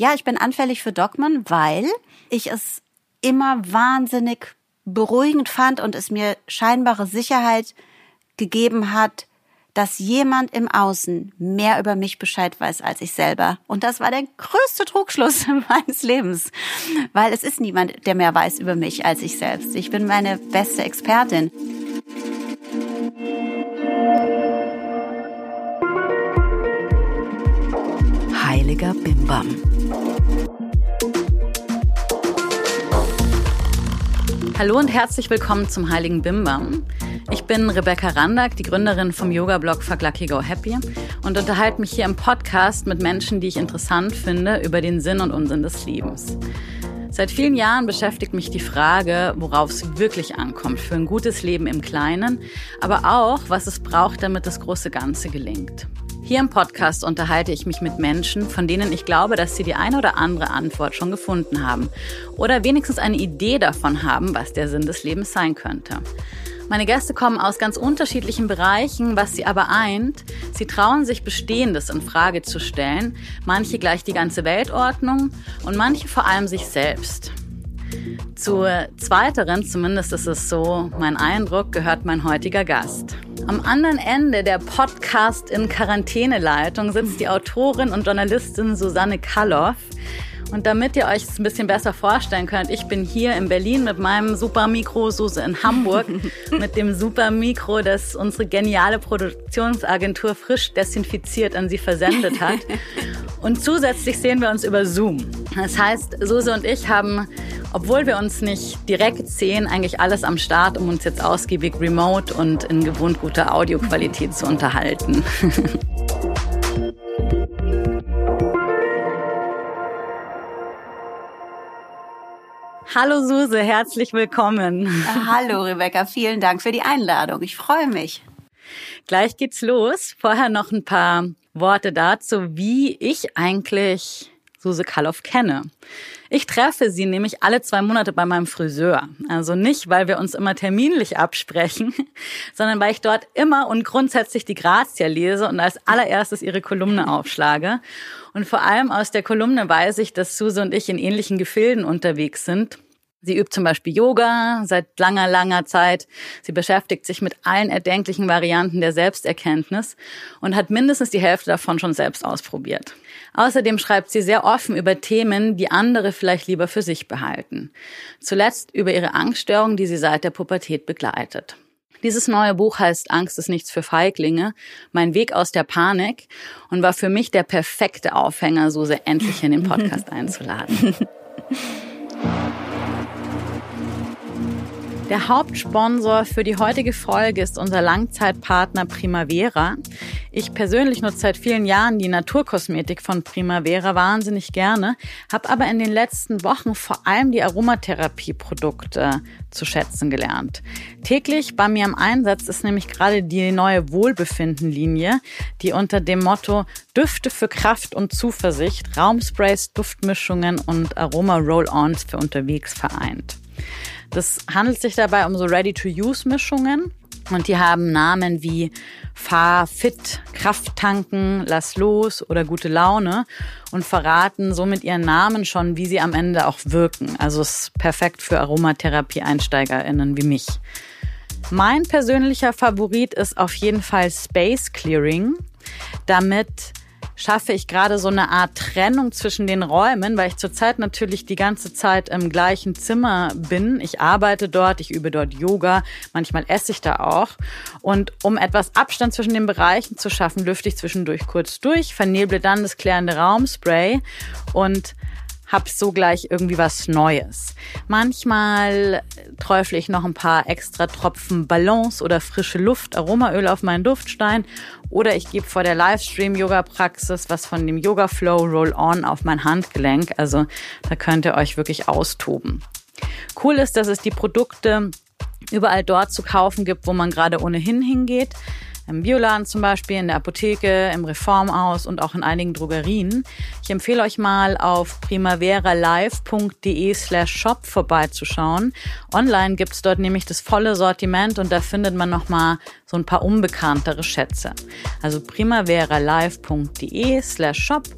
Ja, ich bin anfällig für Dogmen, weil ich es immer wahnsinnig beruhigend fand und es mir scheinbare Sicherheit gegeben hat, dass jemand im Außen mehr über mich Bescheid weiß als ich selber. Und das war der größte Trugschluss meines Lebens, weil es ist niemand, der mehr weiß über mich als ich selbst. Ich bin meine beste Expertin. Heiliger Bimbam. Hallo und herzlich willkommen zum Heiligen Bimbam. Ich bin Rebecca Randack, die Gründerin vom Yoga-Blog Fuck Lucky Go Happy und unterhalte mich hier im Podcast mit Menschen, die ich interessant finde, über den Sinn und Unsinn des Lebens. Seit vielen Jahren beschäftigt mich die Frage, worauf es wirklich ankommt für ein gutes Leben im Kleinen, aber auch, was es braucht, damit das große Ganze gelingt. Hier im Podcast unterhalte ich mich mit Menschen, von denen ich glaube, dass sie die eine oder andere Antwort schon gefunden haben oder wenigstens eine Idee davon haben, was der Sinn des Lebens sein könnte. Meine Gäste kommen aus ganz unterschiedlichen Bereichen, was sie aber eint. Sie trauen sich Bestehendes in Frage zu stellen, manche gleich die ganze Weltordnung und manche vor allem sich selbst. Zu zweiteren, zumindest ist es so mein Eindruck, gehört mein heutiger Gast. Am anderen Ende der Podcast in Quarantäneleitung sitzt die Autorin und Journalistin Susanne Kalloff. Und damit ihr euch es ein bisschen besser vorstellen könnt, ich bin hier in Berlin mit meinem Supermikro, Suse in Hamburg mit dem Supermikro, das unsere geniale Produktionsagentur frisch desinfiziert an sie versendet hat. Und zusätzlich sehen wir uns über Zoom. Das heißt, Suse und ich haben obwohl wir uns nicht direkt sehen, eigentlich alles am Start, um uns jetzt ausgiebig remote und in gewohnt guter Audioqualität zu unterhalten. Hallo Suse, herzlich willkommen. Hallo Rebecca, vielen Dank für die Einladung. Ich freue mich. Gleich geht's los. Vorher noch ein paar Worte dazu, wie ich eigentlich Suse Kalloff kenne. Ich treffe sie nämlich alle zwei Monate bei meinem Friseur. Also nicht, weil wir uns immer terminlich absprechen, sondern weil ich dort immer und grundsätzlich die Grazia lese und als allererstes ihre Kolumne aufschlage. Und vor allem aus der Kolumne weiß ich, dass Suse und ich in ähnlichen Gefilden unterwegs sind. Sie übt zum Beispiel Yoga seit langer, langer Zeit. Sie beschäftigt sich mit allen erdenklichen Varianten der Selbsterkenntnis und hat mindestens die Hälfte davon schon selbst ausprobiert. Außerdem schreibt sie sehr offen über Themen, die andere vielleicht lieber für sich behalten. Zuletzt über ihre Angststörung, die sie seit der Pubertät begleitet. Dieses neue Buch heißt Angst ist nichts für Feiglinge, mein Weg aus der Panik und war für mich der perfekte Aufhänger, Suse endlich in den Podcast einzuladen. Der Hauptsponsor für die heutige Folge ist unser Langzeitpartner Primavera. Ich persönlich nutze seit vielen Jahren die Naturkosmetik von Primavera wahnsinnig gerne, habe aber in den letzten Wochen vor allem die Aromatherapieprodukte zu schätzen gelernt. Täglich bei mir im Einsatz ist nämlich gerade die neue Wohlbefinden-Linie, die unter dem Motto Düfte für Kraft und Zuversicht, Raumsprays, Duftmischungen und Aroma-Roll-Ons für unterwegs vereint. Das handelt sich dabei um so Ready-to-Use-Mischungen. Und die haben Namen wie Fahr fit, Kraft tanken, Lass los oder gute Laune und verraten somit ihren Namen schon, wie sie am Ende auch wirken. Also ist perfekt für Aromatherapie-EinsteigerInnen wie mich. Mein persönlicher Favorit ist auf jeden Fall Space Clearing. Damit schaffe ich gerade so eine Art Trennung zwischen den Räumen, weil ich zurzeit natürlich die ganze Zeit im gleichen Zimmer bin. Ich arbeite dort, ich übe dort Yoga, manchmal esse ich da auch. Und um etwas Abstand zwischen den Bereichen zu schaffen, lüfte ich zwischendurch kurz durch, verneble dann das klärende Raumspray und hab so gleich irgendwie was Neues. Manchmal träufle ich noch ein paar extra Tropfen Ballons oder frische Luft, Aromaöl auf meinen Duftstein oder ich gebe vor der Livestream-Yoga-Praxis was von dem Yoga Flow Roll-On auf mein Handgelenk. Also da könnt ihr euch wirklich austoben. Cool ist, dass es die Produkte überall dort zu kaufen gibt, wo man gerade ohnehin hingeht im Bioladen zum Beispiel, in der Apotheke, im Reformhaus und auch in einigen Drogerien. Ich empfehle euch mal auf primaveralive.de slash shop vorbeizuschauen. Online gibt's dort nämlich das volle Sortiment und da findet man nochmal so ein paar unbekanntere Schätze. Also primaveralive.de slash shop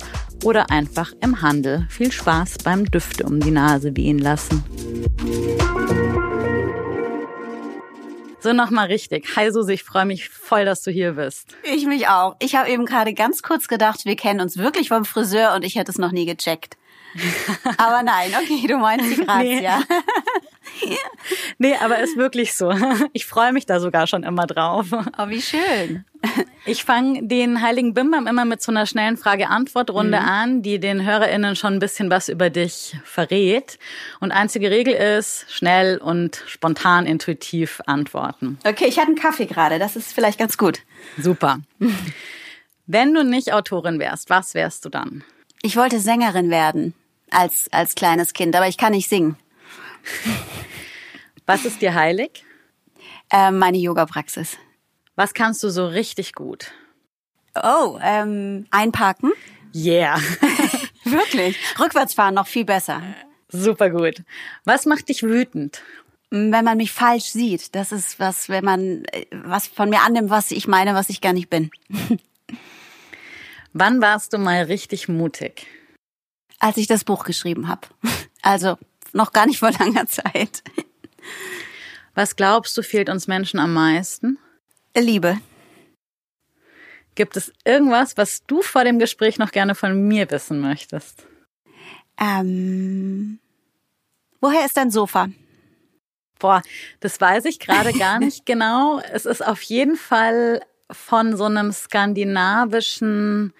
oder einfach im Handel. Viel Spaß beim Düfte um die Nase wehen lassen. So nochmal richtig. Hi Susi, ich freue mich voll, dass du hier bist. Ich mich auch. Ich habe eben gerade ganz kurz gedacht, wir kennen uns wirklich vom Friseur und ich hätte es noch nie gecheckt. Aber nein, okay, du meinst die Grazia. Nee. Nee, aber ist wirklich so. Ich freue mich da sogar schon immer drauf. Oh, wie schön. Ich fange den Heiligen Bimbam immer mit so einer schnellen Frage-Antwort-Runde mhm. an, die den HörerInnen schon ein bisschen was über dich verrät. Und einzige Regel ist, schnell und spontan intuitiv antworten. Okay, ich hatte einen Kaffee gerade, das ist vielleicht ganz gut. Super. Wenn du nicht Autorin wärst, was wärst du dann? Ich wollte Sängerin werden als, als kleines Kind, aber ich kann nicht singen. Was ist dir heilig? Äh, meine Yoga-Praxis. Was kannst du so richtig gut? Oh, ähm, einparken. Yeah. Wirklich. Rückwärts fahren noch viel besser. Super gut. Was macht dich wütend? Wenn man mich falsch sieht. Das ist was, wenn man äh, was von mir annimmt, was ich meine, was ich gar nicht bin. Wann warst du mal richtig mutig? Als ich das Buch geschrieben habe. Also noch gar nicht vor langer Zeit. Was glaubst du, fehlt uns Menschen am meisten? Liebe. Gibt es irgendwas, was du vor dem Gespräch noch gerne von mir wissen möchtest? Ähm, woher ist dein Sofa? Boah, das weiß ich gerade gar nicht genau. Es ist auf jeden Fall von so einem skandinavischen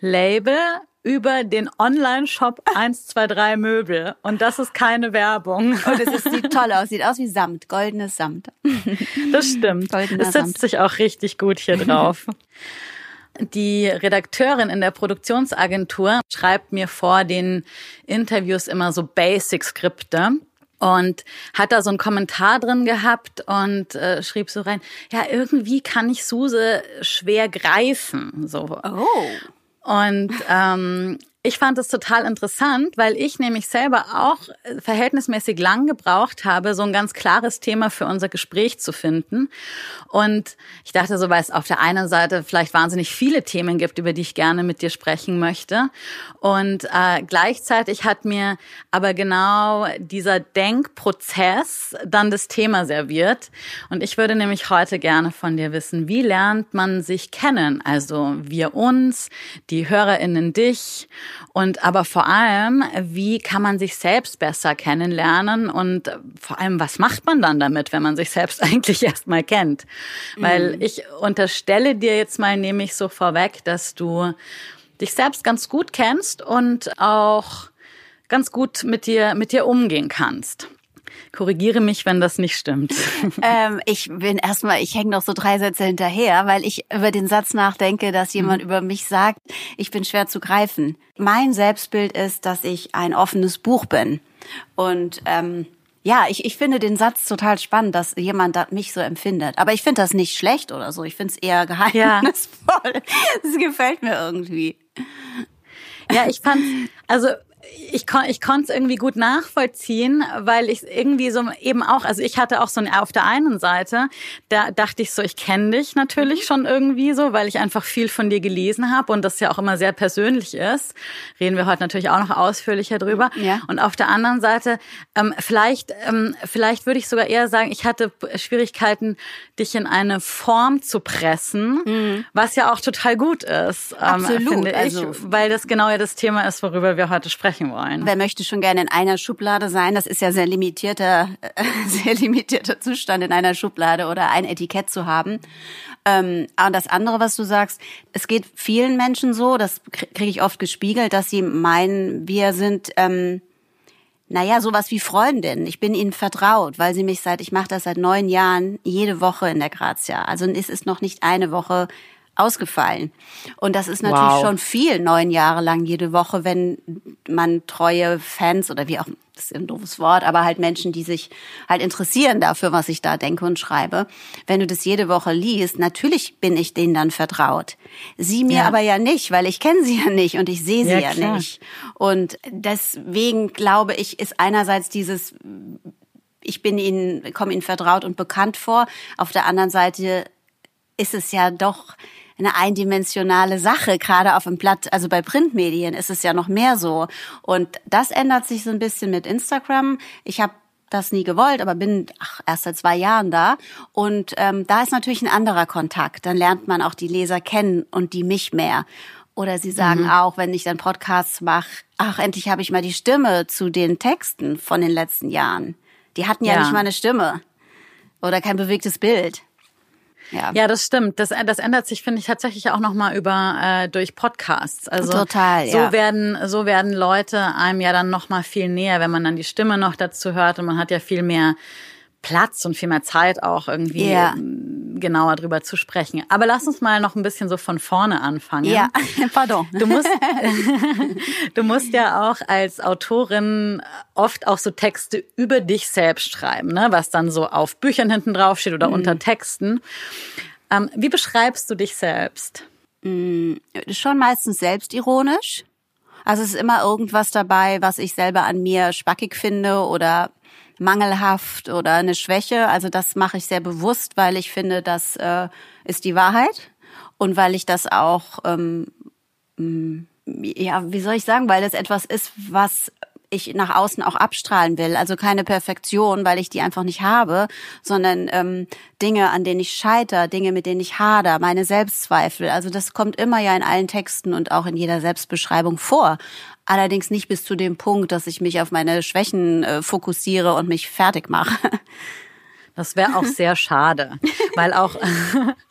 Label über den Online-Shop 123 Möbel. Und das ist keine Werbung. Und es sieht toll aus. Sieht aus wie Samt, goldenes Samt. Das stimmt. Goldener es setzt Samt. sich auch richtig gut hier drauf. Die Redakteurin in der Produktionsagentur schreibt mir vor den Interviews immer so Basic-Skripte und hat da so einen Kommentar drin gehabt und äh, schrieb so rein, ja, irgendwie kann ich Suse schwer greifen. So. Oh. Und ähm, ich fand es total interessant, weil ich nämlich selber auch äh, verhältnismäßig lang gebraucht habe, so ein ganz klares Thema für unser Gespräch zu finden. Und ich dachte so, weil es auf der einen Seite vielleicht wahnsinnig viele Themen gibt, über die ich gerne mit dir sprechen möchte. Und äh, gleichzeitig hat mir aber genau dieser Denkprozess dann das Thema serviert. Und ich würde nämlich heute gerne von dir wissen, wie lernt man sich kennen? Also wir uns, die HörerInnen dich und aber vor allem, wie kann man sich selbst besser kennenlernen und vor allem, was macht man dann damit, wenn man sich selbst eigentlich erstmal kennt? Weil mhm. ich unterstelle dir jetzt mal nämlich so vorweg, dass du dich selbst ganz gut kennst und auch ganz gut mit dir, mit dir umgehen kannst. Korrigiere mich, wenn das nicht stimmt. ähm, ich bin erstmal, ich hänge noch so drei Sätze hinterher, weil ich über den Satz nachdenke, dass jemand mhm. über mich sagt, ich bin schwer zu greifen. Mein Selbstbild ist, dass ich ein offenes Buch bin. Und ähm, ja, ich, ich finde den Satz total spannend, dass jemand das mich so empfindet. Aber ich finde das nicht schlecht oder so. Ich finde es eher geheimnisvoll. Ja. Das gefällt mir irgendwie. Ja, ich fand, also ich, kon, ich konnte es irgendwie gut nachvollziehen, weil ich irgendwie so eben auch, also ich hatte auch so ein, auf der einen Seite, da dachte ich so, ich kenne dich natürlich mhm. schon irgendwie so, weil ich einfach viel von dir gelesen habe und das ja auch immer sehr persönlich ist. Reden wir heute natürlich auch noch ausführlicher drüber. Ja. Und auf der anderen Seite, ähm, vielleicht, ähm, vielleicht würde ich sogar eher sagen, ich hatte Schwierigkeiten, dich in eine Form zu pressen, mhm. was ja auch total gut ist, ähm, Absolut. finde ich, also, weil das genau ja das Thema ist, worüber wir heute sprechen wollen wollen. Wer möchte schon gerne in einer Schublade sein? Das ist ja sehr limitierter, äh, sehr limitierter Zustand, in einer Schublade oder ein Etikett zu haben. Ähm, und das andere, was du sagst, es geht vielen Menschen so, das kriege ich oft gespiegelt, dass sie meinen, wir sind ähm, naja, sowas wie Freundin. Ich bin ihnen vertraut, weil sie mich seit, ich mache das seit neun Jahren, jede Woche in der Grazia. Also es ist noch nicht eine Woche ausgefallen. Und das ist natürlich wow. schon viel, neun Jahre lang jede Woche, wenn man treue Fans oder wie auch, das ist ein doofes Wort, aber halt Menschen, die sich halt interessieren dafür, was ich da denke und schreibe. Wenn du das jede Woche liest, natürlich bin ich denen dann vertraut. Sie mir ja. aber ja nicht, weil ich kenne sie ja nicht und ich sehe sie ja, ja nicht. Und deswegen glaube ich, ist einerseits dieses ich bin ihnen, komme ihnen vertraut und bekannt vor. Auf der anderen Seite ist es ja doch eine eindimensionale Sache, gerade auf dem Blatt, also bei Printmedien ist es ja noch mehr so. Und das ändert sich so ein bisschen mit Instagram. Ich habe das nie gewollt, aber bin ach, erst seit zwei Jahren da. Und ähm, da ist natürlich ein anderer Kontakt. Dann lernt man auch die Leser kennen und die mich mehr. Oder sie sagen mhm. auch, wenn ich dann Podcasts mache, ach, endlich habe ich mal die Stimme zu den Texten von den letzten Jahren. Die hatten ja, ja. nicht mal eine Stimme oder kein bewegtes Bild. Ja. ja, das stimmt. Das, das ändert sich, finde ich, tatsächlich auch nochmal über äh, durch Podcasts. Also Total, so ja. werden so werden Leute einem ja dann nochmal viel näher, wenn man dann die Stimme noch dazu hört und man hat ja viel mehr Platz und viel mehr Zeit auch irgendwie ja. Genauer drüber zu sprechen. Aber lass uns mal noch ein bisschen so von vorne anfangen. Ja, pardon. Du musst, du musst ja auch als Autorin oft auch so Texte über dich selbst schreiben, ne? was dann so auf Büchern hinten drauf steht oder mhm. unter Texten. Ähm, wie beschreibst du dich selbst? Mhm, schon meistens selbstironisch. Also es ist immer irgendwas dabei, was ich selber an mir spackig finde oder mangelhaft oder eine Schwäche. Also das mache ich sehr bewusst, weil ich finde, das äh, ist die Wahrheit und weil ich das auch, ähm, mm, ja, wie soll ich sagen, weil das etwas ist, was ich nach außen auch abstrahlen will. Also keine Perfektion, weil ich die einfach nicht habe, sondern ähm, Dinge, an denen ich scheiter, Dinge, mit denen ich hader, meine Selbstzweifel. Also das kommt immer ja in allen Texten und auch in jeder Selbstbeschreibung vor. Allerdings nicht bis zu dem Punkt, dass ich mich auf meine Schwächen äh, fokussiere und mich fertig mache. Das wäre auch sehr schade, weil auch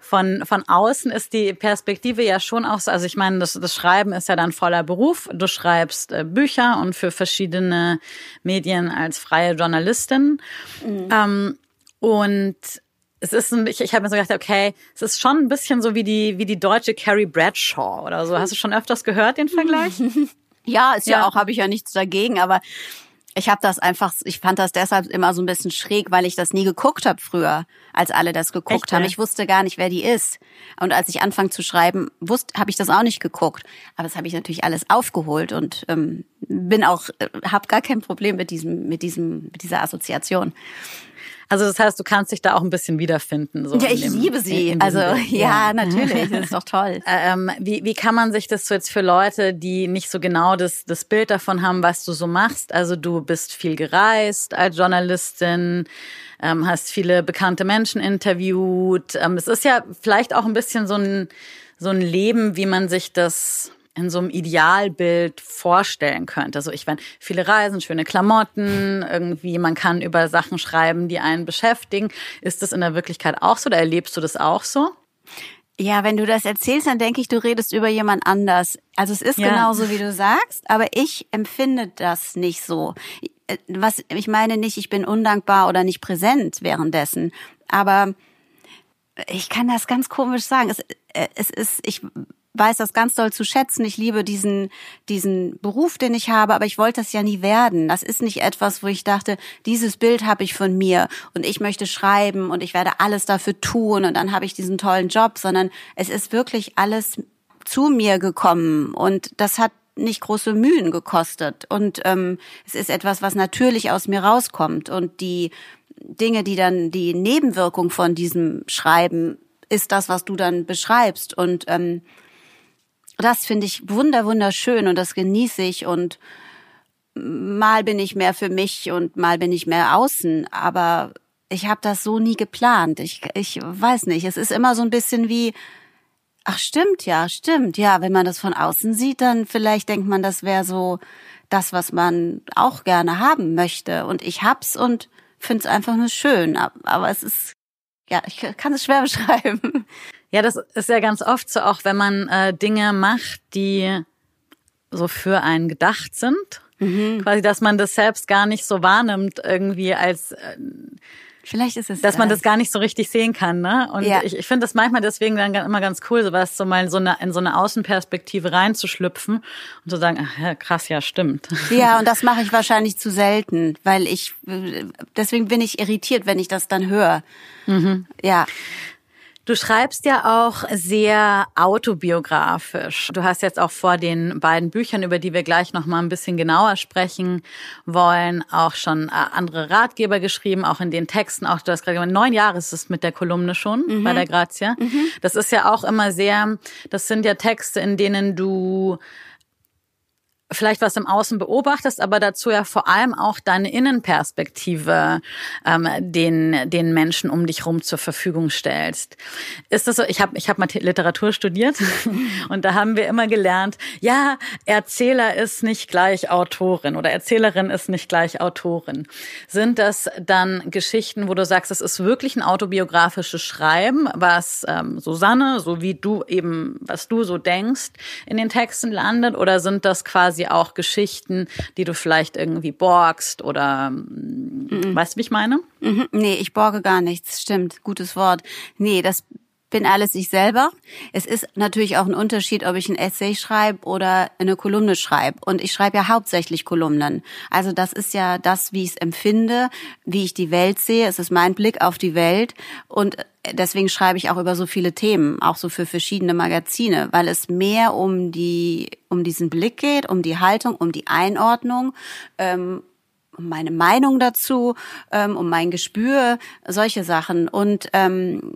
von, von außen ist die Perspektive ja schon auch so, also ich meine, das, das Schreiben ist ja dann voller Beruf. Du schreibst äh, Bücher und für verschiedene Medien als freie Journalistin. Mhm. Ähm, und es ist ein, ich, ich habe mir so gedacht, okay, es ist schon ein bisschen so wie die, wie die deutsche Carrie Bradshaw oder so. Hast du schon öfters gehört, den Vergleich? ja, ist ja, ja auch, habe ich ja nichts dagegen, aber ich habe das einfach, ich fand das deshalb immer so ein bisschen schräg, weil ich das nie geguckt habe früher, als alle das geguckt Echt, haben. Ich wusste gar nicht, wer die ist. Und als ich anfang zu schreiben, wusste, habe ich das auch nicht geguckt. Aber das habe ich natürlich alles aufgeholt und ähm, bin auch, äh, habe gar kein Problem mit diesem, mit diesem, mit dieser Assoziation. Also das heißt, du kannst dich da auch ein bisschen wiederfinden. So ja, ich dem, liebe sie. Also Bild. ja, natürlich, das ist doch toll. ähm, wie, wie kann man sich das so jetzt für Leute, die nicht so genau das, das Bild davon haben, was du so machst? Also du bist viel gereist als Journalistin, ähm, hast viele bekannte Menschen interviewt. Ähm, es ist ja vielleicht auch ein bisschen so ein, so ein Leben, wie man sich das in so einem Idealbild vorstellen könnte. Also ich meine, viele Reisen, schöne Klamotten, irgendwie, man kann über Sachen schreiben, die einen beschäftigen. Ist das in der Wirklichkeit auch so oder erlebst du das auch so? Ja, wenn du das erzählst, dann denke ich, du redest über jemand anders. Also es ist ja. genauso, wie du sagst, aber ich empfinde das nicht so. Was, ich meine nicht, ich bin undankbar oder nicht präsent währenddessen, aber ich kann das ganz komisch sagen. Es, äh, es ist, ich weiß das ganz doll zu schätzen. Ich liebe diesen, diesen Beruf, den ich habe, aber ich wollte das ja nie werden. Das ist nicht etwas, wo ich dachte, dieses Bild habe ich von mir und ich möchte schreiben und ich werde alles dafür tun und dann habe ich diesen tollen Job, sondern es ist wirklich alles zu mir gekommen und das hat nicht große Mühen gekostet und ähm, es ist etwas, was natürlich aus mir rauskommt und die Dinge, die dann die Nebenwirkung von diesem Schreiben ist das, was du dann beschreibst und ähm, das finde ich wunder, wunderschön und das genieße ich und mal bin ich mehr für mich und mal bin ich mehr außen, aber ich habe das so nie geplant. Ich, ich weiß nicht, es ist immer so ein bisschen wie, ach stimmt, ja, stimmt, ja, wenn man das von außen sieht, dann vielleicht denkt man, das wäre so das, was man auch gerne haben möchte. Und ich hab's und finde es einfach nur schön, aber es ist, ja, ich kann es schwer beschreiben. Ja, das ist ja ganz oft so, auch wenn man äh, Dinge macht, die so für einen gedacht sind. Mhm. Quasi, dass man das selbst gar nicht so wahrnimmt, irgendwie als äh, Vielleicht ist es dass das. man das gar nicht so richtig sehen kann, ne? Und ja. ich, ich finde das manchmal deswegen dann immer ganz cool, sowas so mal so eine, in so eine Außenperspektive reinzuschlüpfen und zu sagen, ach, ja, krass, ja, stimmt. Ja, und das mache ich wahrscheinlich zu selten, weil ich deswegen bin ich irritiert, wenn ich das dann höre. Mhm. Ja. Du schreibst ja auch sehr autobiografisch. Du hast jetzt auch vor den beiden Büchern, über die wir gleich noch mal ein bisschen genauer sprechen wollen, auch schon äh, andere Ratgeber geschrieben, auch in den Texten. Auch du hast gerade gesagt, neun Jahre ist es mit der Kolumne schon mhm. bei der Grazia. Mhm. Das ist ja auch immer sehr, das sind ja Texte, in denen du vielleicht was im Außen beobachtest, aber dazu ja vor allem auch deine Innenperspektive ähm, den den Menschen um dich rum zur Verfügung stellst. Ist das so? Ich habe ich hab mal Literatur studiert und da haben wir immer gelernt, ja, Erzähler ist nicht gleich Autorin oder Erzählerin ist nicht gleich Autorin. Sind das dann Geschichten, wo du sagst, es ist wirklich ein autobiografisches Schreiben, was ähm, Susanne, so wie du eben, was du so denkst, in den Texten landet, oder sind das quasi quasi auch Geschichten, die du vielleicht irgendwie borgst oder mhm. weißt du, wie ich meine? Mhm. Nee, ich borge gar nichts, stimmt, gutes Wort. Nee, das bin alles ich selber. Es ist natürlich auch ein Unterschied, ob ich ein Essay schreibe oder eine Kolumne schreibe. Und ich schreibe ja hauptsächlich Kolumnen. Also das ist ja das, wie ich es empfinde, wie ich die Welt sehe. Es ist mein Blick auf die Welt. Und deswegen schreibe ich auch über so viele Themen, auch so für verschiedene Magazine, weil es mehr um die, um diesen Blick geht, um die Haltung, um die Einordnung, ähm, um meine Meinung dazu, ähm, um mein Gespür, solche Sachen. Und ähm,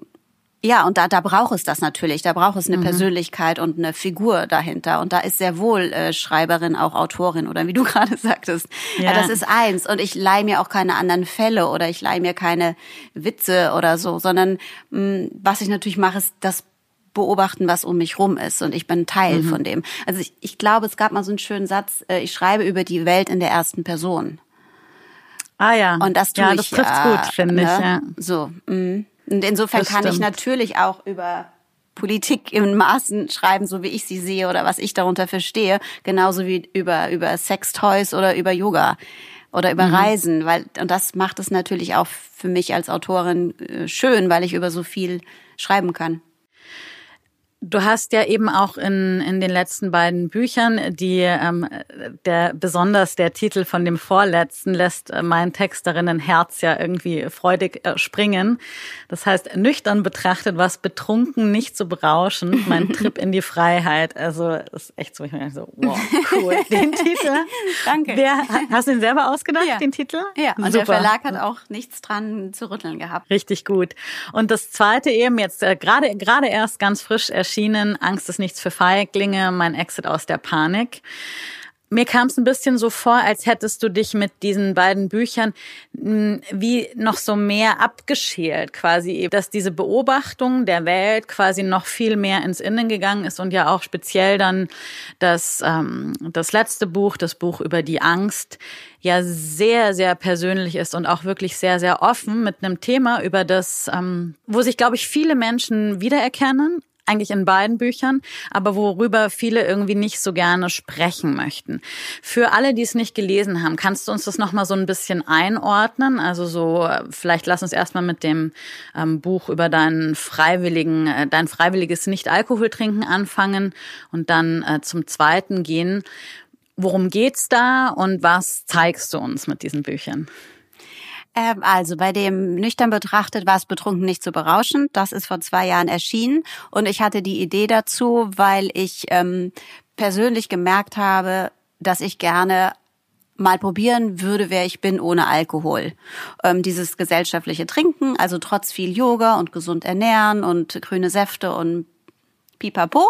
ja, und da, da braucht es das natürlich. Da braucht es eine mhm. Persönlichkeit und eine Figur dahinter. Und da ist sehr wohl äh, Schreiberin auch Autorin oder wie du gerade sagtest. Ja. Das ist eins. Und ich leihe mir auch keine anderen Fälle oder ich leihe mir keine Witze oder so, sondern mh, mm, was ich natürlich mache, ist das beobachten, was um mich rum ist. Und ich bin Teil mhm. von dem. Also ich, ich glaube, es gab mal so einen schönen Satz, äh, ich schreibe über die Welt in der ersten Person. Ah ja. Und das tue ja, das ich. trifft äh, gut, finde ne? ich. Ja. So. Mh. Und insofern das kann stimmt. ich natürlich auch über Politik in Maßen schreiben, so wie ich sie sehe oder was ich darunter verstehe, genauso wie über über Sextoys oder über Yoga oder über mhm. Reisen, weil und das macht es natürlich auch für mich als Autorin äh, schön, weil ich über so viel schreiben kann. Du hast ja eben auch in, in den letzten beiden Büchern, die ähm, der besonders der Titel von dem vorletzten lässt äh, mein Texterinnenherz ja irgendwie freudig äh, springen. Das heißt, nüchtern betrachtet, was betrunken nicht zu berauschen, mein Trip in die Freiheit. Also ist echt so, ich meine so, wow, cool. Den Titel. Danke. Wer, hast du ihn selber ausgedacht, ja. den Titel? Ja, und Super. der Verlag hat auch nichts dran zu rütteln gehabt. Richtig gut. Und das zweite eben jetzt äh, gerade gerade erst ganz frisch erschienen, Angst ist nichts für Feiglinge, mein Exit aus der Panik. Mir kam es ein bisschen so vor, als hättest du dich mit diesen beiden Büchern hm, wie noch so mehr abgeschält, quasi, dass diese Beobachtung der Welt quasi noch viel mehr ins Innen gegangen ist und ja auch speziell dann das, ähm, das letzte Buch, das Buch über die Angst, ja sehr, sehr persönlich ist und auch wirklich sehr, sehr offen mit einem Thema, über das, ähm, wo sich, glaube ich, viele Menschen wiedererkennen, eigentlich in beiden Büchern, aber worüber viele irgendwie nicht so gerne sprechen möchten. Für alle, die es nicht gelesen haben, kannst du uns das nochmal so ein bisschen einordnen? Also so, vielleicht lass uns erstmal mit dem ähm, Buch über deinen freiwilligen, äh, dein freiwilliges Nicht-Alkohol-Trinken anfangen und dann äh, zum zweiten gehen. Worum geht's da und was zeigst du uns mit diesen Büchern? Ähm, also bei dem nüchtern betrachtet war es betrunken nicht zu berauschen. Das ist vor zwei Jahren erschienen und ich hatte die Idee dazu, weil ich ähm, persönlich gemerkt habe, dass ich gerne mal probieren würde, wer ich bin ohne Alkohol. Ähm, dieses gesellschaftliche Trinken, also trotz viel Yoga und gesund ernähren und grüne Säfte und pipapo,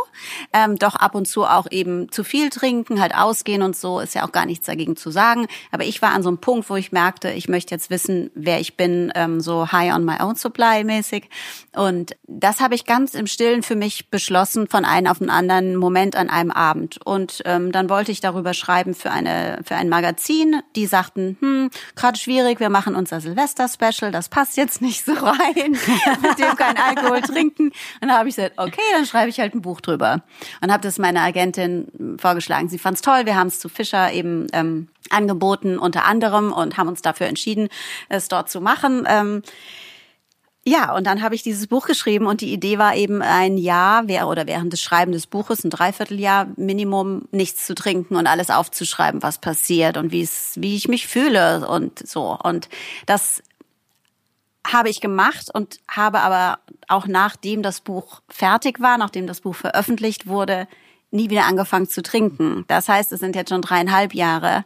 ähm, doch ab und zu auch eben zu viel trinken, halt ausgehen und so, ist ja auch gar nichts dagegen zu sagen. Aber ich war an so einem Punkt, wo ich merkte, ich möchte jetzt wissen, wer ich bin, ähm, so high on my own supply mäßig. Und das habe ich ganz im Stillen für mich beschlossen, von einem auf den anderen Moment an einem Abend. Und ähm, dann wollte ich darüber schreiben für eine für ein Magazin. Die sagten, hm, gerade schwierig, wir machen unser Silvester-Special, das passt jetzt nicht so rein, mit dem kein Alkohol trinken. Und dann habe ich gesagt, okay, dann schreibe ich ich halt ein Buch drüber und habe das meiner Agentin vorgeschlagen. Sie fand es toll. Wir haben es zu Fischer eben ähm, angeboten unter anderem und haben uns dafür entschieden, es dort zu machen. Ähm, ja, und dann habe ich dieses Buch geschrieben und die Idee war eben ein Jahr oder während des Schreiben des Buches, ein Dreivierteljahr Minimum, nichts zu trinken und alles aufzuschreiben, was passiert und wie es, wie ich mich fühle und so. Und das habe ich gemacht und habe aber auch nachdem das Buch fertig war, nachdem das Buch veröffentlicht wurde, nie wieder angefangen zu trinken. Das heißt, es sind jetzt schon dreieinhalb Jahre.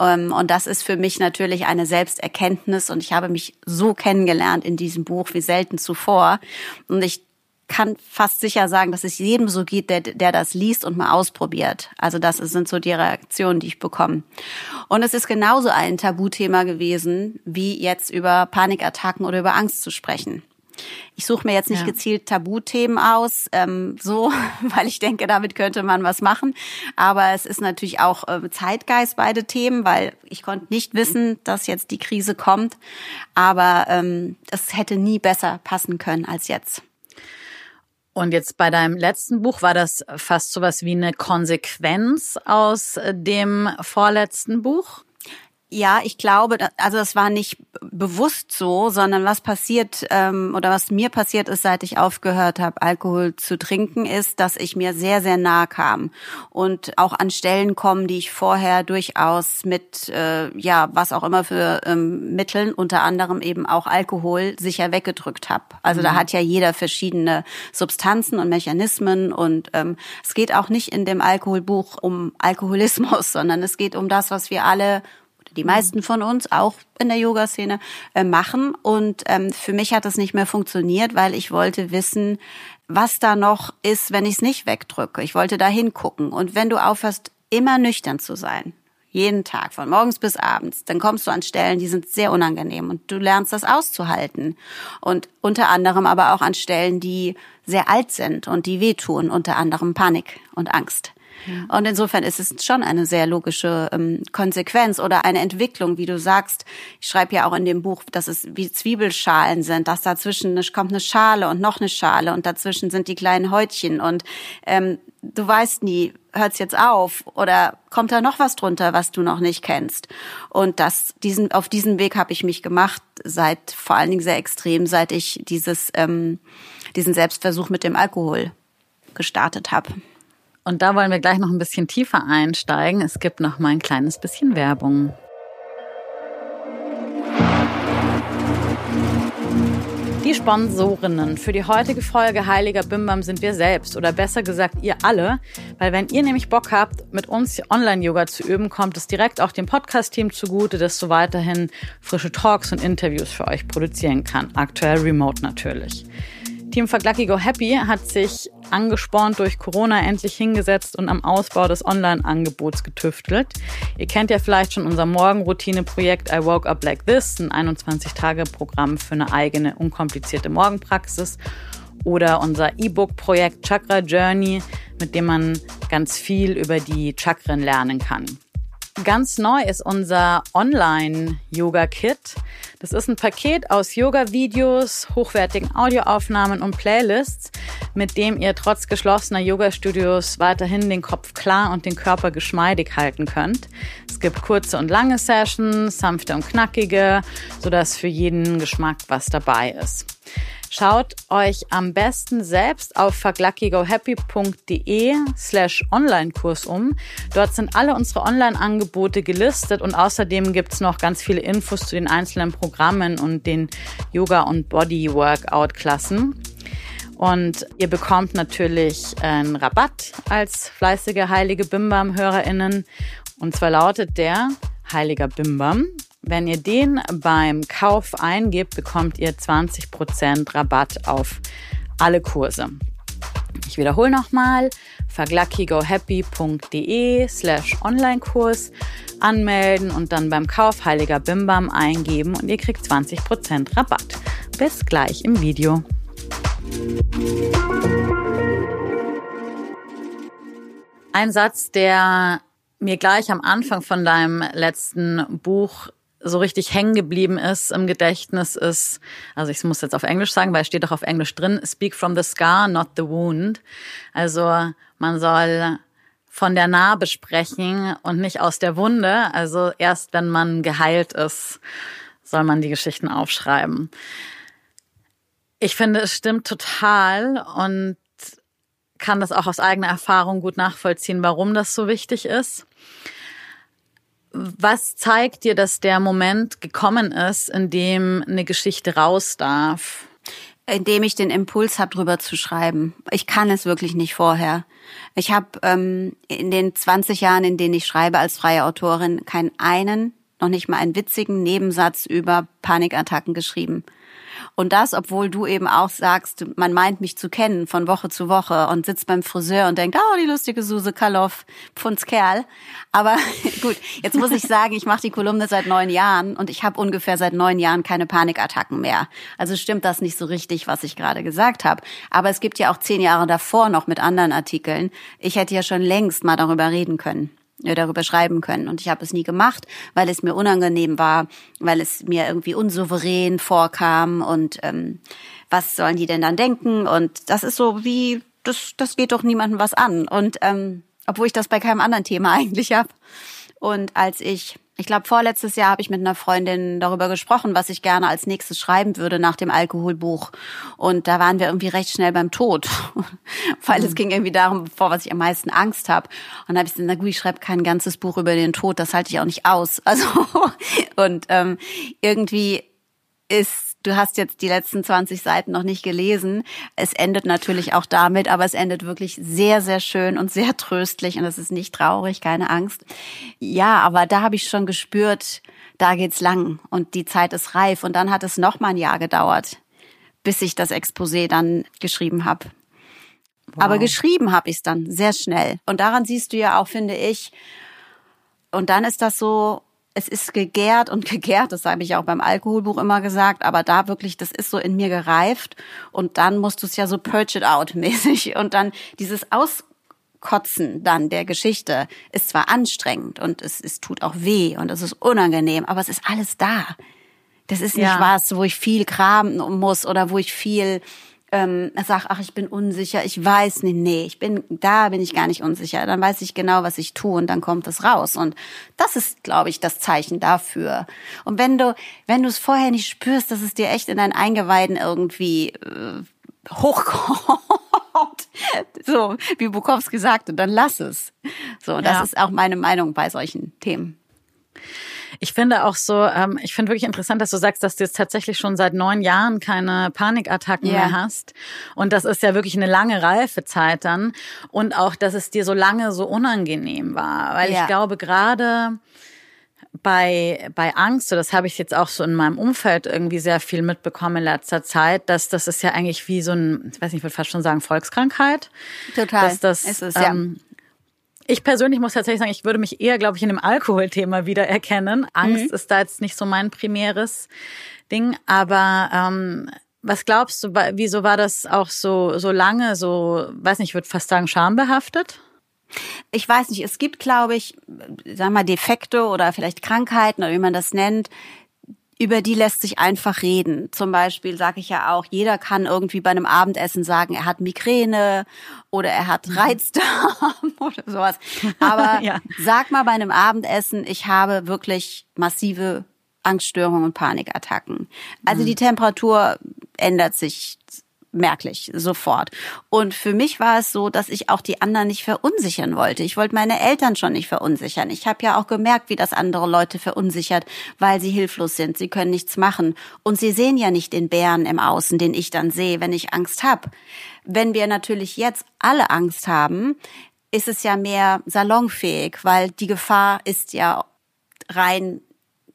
Ähm, und das ist für mich natürlich eine Selbsterkenntnis. Und ich habe mich so kennengelernt in diesem Buch wie selten zuvor. Und ich kann fast sicher sagen, dass es jedem so geht, der, der das liest und mal ausprobiert. Also das sind so die Reaktionen, die ich bekomme. Und es ist genauso ein Tabuthema gewesen, wie jetzt über Panikattacken oder über Angst zu sprechen. Ich suche mir jetzt nicht ja. gezielt Tabuthemen aus, ähm, so, weil ich denke, damit könnte man was machen. Aber es ist natürlich auch äh, Zeitgeist beide Themen, weil ich konnte nicht wissen, dass jetzt die Krise kommt. Aber ähm, es hätte nie besser passen können als jetzt. Und jetzt bei deinem letzten Buch war das fast sowas wie eine Konsequenz aus dem vorletzten Buch? Ja, ich glaube, also das war nicht bewusst so, sondern was passiert ähm, oder was mir passiert ist, seit ich aufgehört habe, Alkohol zu trinken, ist, dass ich mir sehr, sehr nah kam und auch an Stellen kommen, die ich vorher durchaus mit, äh, ja, was auch immer für ähm, Mitteln, unter anderem eben auch Alkohol, sicher weggedrückt habe. Also mhm. da hat ja jeder verschiedene Substanzen und Mechanismen und ähm, es geht auch nicht in dem Alkoholbuch um Alkoholismus, sondern es geht um das, was wir alle die meisten von uns auch in der Yoga-Szene äh, machen. Und ähm, für mich hat das nicht mehr funktioniert, weil ich wollte wissen, was da noch ist, wenn ich es nicht wegdrücke. Ich wollte da hingucken. Und wenn du aufhörst, immer nüchtern zu sein, jeden Tag, von morgens bis abends, dann kommst du an Stellen, die sind sehr unangenehm und du lernst das auszuhalten. Und unter anderem aber auch an Stellen, die sehr alt sind und die wehtun, unter anderem Panik und Angst. Und insofern ist es schon eine sehr logische ähm, Konsequenz oder eine Entwicklung, wie du sagst. Ich schreibe ja auch in dem Buch, dass es wie Zwiebelschalen sind, dass dazwischen eine, kommt eine Schale und noch eine Schale und dazwischen sind die kleinen Häutchen und ähm, du weißt nie, hört's jetzt auf oder kommt da noch was drunter, was du noch nicht kennst? Und das, diesen, auf diesen Weg habe ich mich gemacht, seit vor allen Dingen sehr extrem, seit ich dieses, ähm, diesen Selbstversuch mit dem Alkohol gestartet habe. Und da wollen wir gleich noch ein bisschen tiefer einsteigen. Es gibt noch mal ein kleines bisschen Werbung. Die Sponsorinnen für die heutige Folge Heiliger Bimbam sind wir selbst oder besser gesagt ihr alle, weil wenn ihr nämlich Bock habt, mit uns Online-Yoga zu üben, kommt es direkt auch dem Podcast-Team zugute, das so weiterhin frische Talks und Interviews für euch produzieren kann. Aktuell remote natürlich. Team Fuck Lucky Go Happy hat sich angespornt durch Corona endlich hingesetzt und am Ausbau des Online-Angebots getüftelt. Ihr kennt ja vielleicht schon unser Morgenroutine-Projekt I Woke Up Like This, ein 21-Tage-Programm für eine eigene, unkomplizierte Morgenpraxis. Oder unser E-Book-Projekt Chakra Journey, mit dem man ganz viel über die Chakren lernen kann. Ganz neu ist unser Online-Yoga-Kit. Das ist ein Paket aus Yoga-Videos, hochwertigen Audioaufnahmen und Playlists, mit dem ihr trotz geschlossener Yoga-Studios weiterhin den Kopf klar und den Körper geschmeidig halten könnt. Es gibt kurze und lange Sessions, sanfte und knackige, sodass für jeden Geschmack was dabei ist. Schaut euch am besten selbst auf fuckluckygohappy.de slash Online-Kurs um. Dort sind alle unsere Online-Angebote gelistet und außerdem gibt's noch ganz viele Infos zu den einzelnen Programmen und den Yoga- und Body-Workout-Klassen. Und ihr bekommt natürlich einen Rabatt als fleißige Heilige Bimbam-HörerInnen. Und zwar lautet der Heiliger Bimbam wenn ihr den beim Kauf eingebt, bekommt ihr 20% Rabatt auf alle Kurse. Ich wiederhole nochmal, vergluckygohappy.de slash Online-Kurs anmelden und dann beim Kauf Heiliger Bimbam eingeben und ihr kriegt 20% Rabatt. Bis gleich im Video. Ein Satz, der mir gleich am Anfang von deinem letzten Buch so richtig hängen geblieben ist im Gedächtnis ist, also ich muss jetzt auf Englisch sagen, weil es steht auch auf Englisch drin, speak from the scar, not the wound. Also man soll von der Narbe sprechen und nicht aus der Wunde. Also erst wenn man geheilt ist, soll man die Geschichten aufschreiben. Ich finde, es stimmt total und kann das auch aus eigener Erfahrung gut nachvollziehen, warum das so wichtig ist. Was zeigt dir, dass der Moment gekommen ist, in dem eine Geschichte raus darf? Indem ich den Impuls habe, drüber zu schreiben. Ich kann es wirklich nicht vorher. Ich habe ähm, in den 20 Jahren, in denen ich schreibe als freie Autorin, keinen einen, noch nicht mal einen witzigen Nebensatz über Panikattacken geschrieben. Und das, obwohl du eben auch sagst, man meint mich zu kennen von Woche zu Woche und sitzt beim Friseur und denkt, oh, die lustige Suse Kaloff, Pfundskerl. Aber gut, jetzt muss ich sagen, ich mache die Kolumne seit neun Jahren und ich habe ungefähr seit neun Jahren keine Panikattacken mehr. Also stimmt das nicht so richtig, was ich gerade gesagt habe. Aber es gibt ja auch zehn Jahre davor noch mit anderen Artikeln. Ich hätte ja schon längst mal darüber reden können darüber schreiben können. Und ich habe es nie gemacht, weil es mir unangenehm war, weil es mir irgendwie unsouverän vorkam und ähm, was sollen die denn dann denken? Und das ist so wie, das, das geht doch niemandem was an. Und ähm, obwohl ich das bei keinem anderen Thema eigentlich habe. Und als ich ich glaube, vorletztes Jahr habe ich mit einer Freundin darüber gesprochen, was ich gerne als nächstes schreiben würde nach dem Alkoholbuch. Und da waren wir irgendwie recht schnell beim Tod, weil mhm. es ging irgendwie darum, vor was ich am meisten Angst habe. Und da habe ich gesagt, na gut, ich schreibe kein ganzes Buch über den Tod, das halte ich auch nicht aus. Also und ähm, irgendwie ist du hast jetzt die letzten 20 Seiten noch nicht gelesen. Es endet natürlich auch damit, aber es endet wirklich sehr, sehr schön und sehr tröstlich und es ist nicht traurig, keine Angst. Ja, aber da habe ich schon gespürt, da geht's lang und die Zeit ist reif und dann hat es noch mal ein Jahr gedauert, bis ich das Exposé dann geschrieben habe. Wow. Aber geschrieben habe ich es dann sehr schnell und daran siehst du ja auch, finde ich, und dann ist das so, es ist gegärt und gegärt, das habe ich auch beim Alkoholbuch immer gesagt, aber da wirklich, das ist so in mir gereift und dann musst du es ja so purge it out mäßig und dann dieses Auskotzen dann der Geschichte ist zwar anstrengend und es, es tut auch weh und es ist unangenehm, aber es ist alles da. Das ist nicht ja. was, wo ich viel graben muss oder wo ich viel ähm, sag, ach, ich bin unsicher, ich weiß nicht, nee, ich bin, da bin ich gar nicht unsicher, dann weiß ich genau, was ich tue und dann kommt es raus. Und das ist, glaube ich, das Zeichen dafür. Und wenn du, wenn du es vorher nicht spürst, dass es dir echt in deinen Eingeweiden irgendwie äh, hochkommt, so wie Bukowski sagte, dann lass es. So, das ja. ist auch meine Meinung bei solchen Themen. Ich finde auch so, ähm, ich finde wirklich interessant, dass du sagst, dass du jetzt tatsächlich schon seit neun Jahren keine Panikattacken yeah. mehr hast. Und das ist ja wirklich eine lange Reifezeit dann. Und auch, dass es dir so lange so unangenehm war. Weil yeah. ich glaube, gerade bei, bei Angst, so das habe ich jetzt auch so in meinem Umfeld irgendwie sehr viel mitbekommen in letzter Zeit, dass das ist ja eigentlich wie so ein, ich weiß nicht, ich würde fast schon sagen, Volkskrankheit. Total. Dass das, ist es, ja. Ich persönlich muss tatsächlich sagen, ich würde mich eher, glaube ich, in dem Alkoholthema wiedererkennen. Angst mhm. ist da jetzt nicht so mein primäres Ding, aber ähm, was glaubst du, wieso war das auch so so lange so, weiß nicht, ich würde fast sagen schambehaftet? Ich weiß nicht, es gibt, glaube ich, sag mal Defekte oder vielleicht Krankheiten oder wie man das nennt, über die lässt sich einfach reden. Zum Beispiel sage ich ja auch, jeder kann irgendwie bei einem Abendessen sagen, er hat Migräne oder er hat mhm. Reizdarm oder sowas. Aber ja. sag mal bei einem Abendessen, ich habe wirklich massive Angststörungen und Panikattacken. Also mhm. die Temperatur ändert sich merklich, sofort. Und für mich war es so, dass ich auch die anderen nicht verunsichern wollte. Ich wollte meine Eltern schon nicht verunsichern. Ich habe ja auch gemerkt, wie das andere Leute verunsichert, weil sie hilflos sind. Sie können nichts machen. Und sie sehen ja nicht den Bären im Außen, den ich dann sehe, wenn ich Angst habe. Wenn wir natürlich jetzt alle Angst haben, ist es ja mehr salonfähig, weil die Gefahr ist ja rein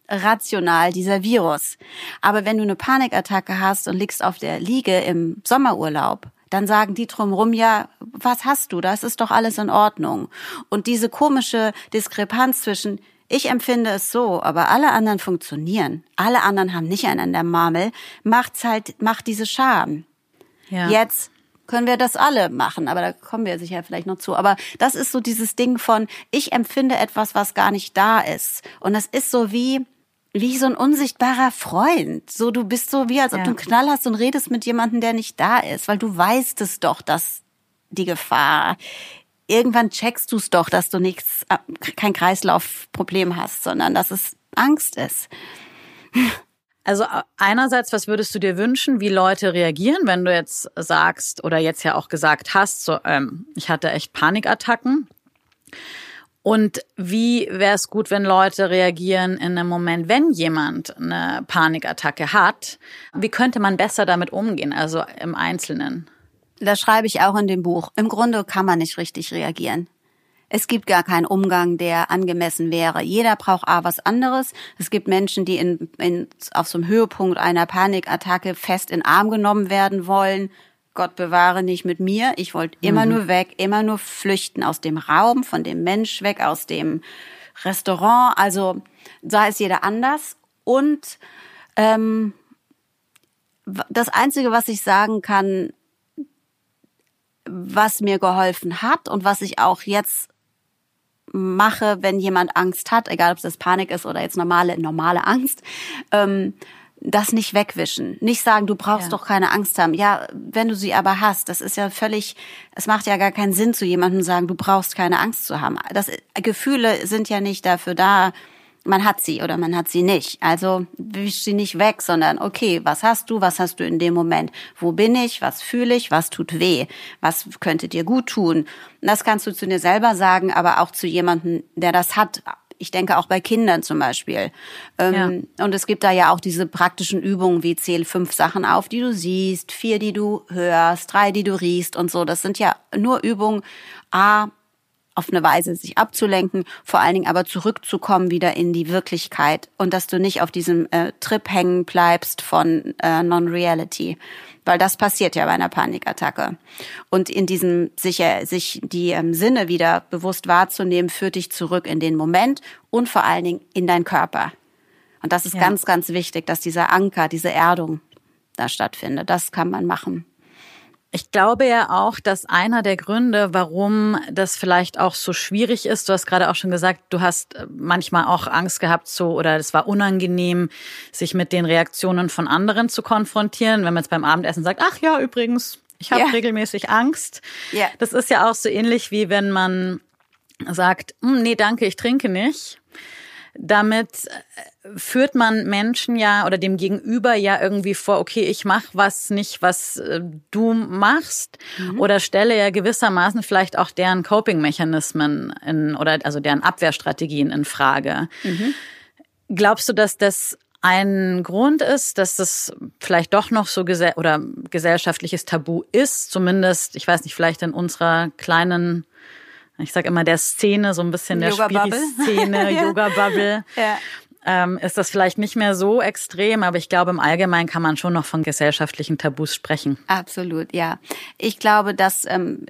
rational, dieser Virus. Aber wenn du eine Panikattacke hast und liegst auf der Liege im Sommerurlaub, dann sagen die drumrum, ja, was hast du? Das ist doch alles in Ordnung. Und diese komische Diskrepanz zwischen, ich empfinde es so, aber alle anderen funktionieren, alle anderen haben nicht einen an der Marmel, macht's halt, macht diese Scham. Ja. Jetzt können wir das alle machen, aber da kommen wir sicher vielleicht noch zu. Aber das ist so dieses Ding von, ich empfinde etwas, was gar nicht da ist. Und das ist so wie, wie so ein unsichtbarer Freund. So, du bist so wie, als ob ja. du einen Knall hast und redest mit jemandem, der nicht da ist, weil du weißt es doch, dass die Gefahr. Irgendwann checkst du es doch, dass du nichts, äh, kein Kreislaufproblem hast, sondern dass es Angst ist. Also einerseits, was würdest du dir wünschen, wie Leute reagieren, wenn du jetzt sagst oder jetzt ja auch gesagt hast, so, ähm, ich hatte echt Panikattacken. Und wie wäre es gut, wenn Leute reagieren in einem Moment, wenn jemand eine Panikattacke hat? Wie könnte man besser damit umgehen, also im Einzelnen? Das schreibe ich auch in dem Buch. Im Grunde kann man nicht richtig reagieren. Es gibt gar keinen Umgang, der angemessen wäre. Jeder braucht A was anderes. Es gibt Menschen, die in, in, auf so einem Höhepunkt einer Panikattacke fest in Arm genommen werden wollen. Gott bewahre nicht mit mir. Ich wollte immer mhm. nur weg, immer nur flüchten aus dem Raum, von dem Mensch weg, aus dem Restaurant. Also da ist jeder anders. Und ähm, das Einzige, was ich sagen kann, was mir geholfen hat und was ich auch jetzt mache, wenn jemand Angst hat, egal ob das Panik ist oder jetzt normale, normale Angst, ähm, das nicht wegwischen. Nicht sagen, du brauchst ja. doch keine Angst haben. Ja, wenn du sie aber hast, das ist ja völlig, es macht ja gar keinen Sinn zu jemandem sagen, du brauchst keine Angst zu haben. Das, Gefühle sind ja nicht dafür da, man hat sie oder man hat sie nicht. Also wisch sie nicht weg, sondern okay, was hast du, was hast du in dem Moment? Wo bin ich, was fühle ich, was tut weh, was könnte dir gut tun? das kannst du zu dir selber sagen, aber auch zu jemandem, der das hat. Ich denke auch bei Kindern zum Beispiel. Ähm, ja. Und es gibt da ja auch diese praktischen Übungen wie zähl fünf Sachen auf, die du siehst, vier, die du hörst, drei, die du riechst und so. Das sind ja nur Übungen. A, auf eine Weise sich abzulenken, vor allen Dingen aber zurückzukommen wieder in die Wirklichkeit und dass du nicht auf diesem äh, Trip hängen bleibst von äh, Non-Reality, weil das passiert ja bei einer Panikattacke. Und in diesem sich, äh, sich die ähm, Sinne wieder bewusst wahrzunehmen, führt dich zurück in den Moment und vor allen Dingen in deinen Körper. Und das ist ja. ganz, ganz wichtig, dass dieser Anker, diese Erdung da stattfindet. Das kann man machen. Ich glaube ja auch, dass einer der Gründe, warum das vielleicht auch so schwierig ist, du hast gerade auch schon gesagt, du hast äh, manchmal auch Angst gehabt so oder es war unangenehm, sich mit den Reaktionen von anderen zu konfrontieren, wenn man jetzt beim Abendessen sagt, ach ja, übrigens, ich habe ja. regelmäßig Angst. Ja. Das ist ja auch so ähnlich wie wenn man sagt, hm, nee, danke, ich trinke nicht. Damit äh, führt man Menschen ja oder dem Gegenüber ja irgendwie vor, okay, ich mache was nicht, was äh, du machst mhm. oder stelle ja gewissermaßen vielleicht auch deren Coping-Mechanismen in, oder also deren Abwehrstrategien in Frage. Mhm. Glaubst du, dass das ein Grund ist, dass das vielleicht doch noch so gesell oder gesellschaftliches Tabu ist, zumindest, ich weiß nicht, vielleicht in unserer kleinen ich sage immer der Szene, so ein bisschen der Spiri-Szene. Yoga-Bubble. Ja. Ähm, ist das vielleicht nicht mehr so extrem, aber ich glaube, im Allgemeinen kann man schon noch von gesellschaftlichen Tabus sprechen. Absolut, ja. Ich glaube, dass ähm,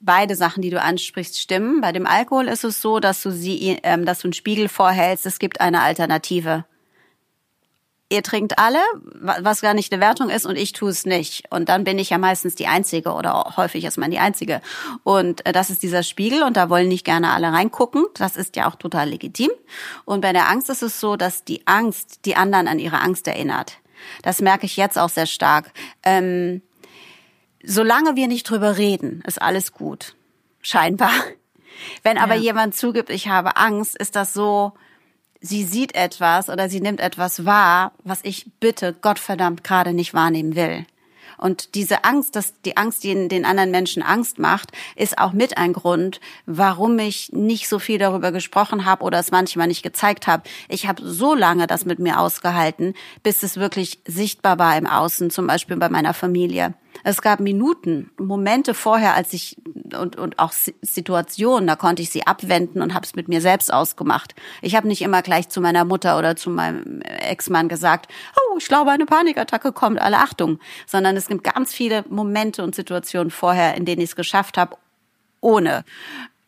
beide Sachen, die du ansprichst, stimmen. Bei dem Alkohol ist es so, dass du sie, ähm, dass du einen Spiegel vorhältst. Es gibt eine Alternative ihr trinkt alle, was gar nicht eine Wertung ist und ich tue es nicht. Und dann bin ich ja meistens die Einzige oder häufig ist man die Einzige. Und äh, das ist dieser Spiegel und da wollen nicht gerne alle reingucken. Das ist ja auch total legitim. Und bei der Angst ist es so, dass die Angst die anderen an ihre Angst erinnert. Das merke ich jetzt auch sehr stark. Ähm, solange wir nicht drüber reden, ist alles gut. Scheinbar. Wenn aber ja. jemand zugibt, ich habe Angst, ist das so, sie sieht etwas oder sie nimmt etwas wahr, was ich bitte Gottverdammt gerade nicht wahrnehmen will. Und diese Angst, dass die Angst, die den anderen Menschen Angst macht, ist auch mit ein Grund, warum ich nicht so viel darüber gesprochen habe oder es manchmal nicht gezeigt habe. Ich habe so lange das mit mir ausgehalten, bis es wirklich sichtbar war im Außen, zum Beispiel bei meiner Familie. Es gab Minuten, Momente vorher, als ich und, und auch Situationen, da konnte ich sie abwenden und habe es mit mir selbst ausgemacht. Ich habe nicht immer gleich zu meiner Mutter oder zu meinem Ex-Mann gesagt, oh, ich glaube, eine Panikattacke kommt, alle Achtung, sondern es gibt ganz viele Momente und Situationen vorher, in denen ich es geschafft habe, ohne.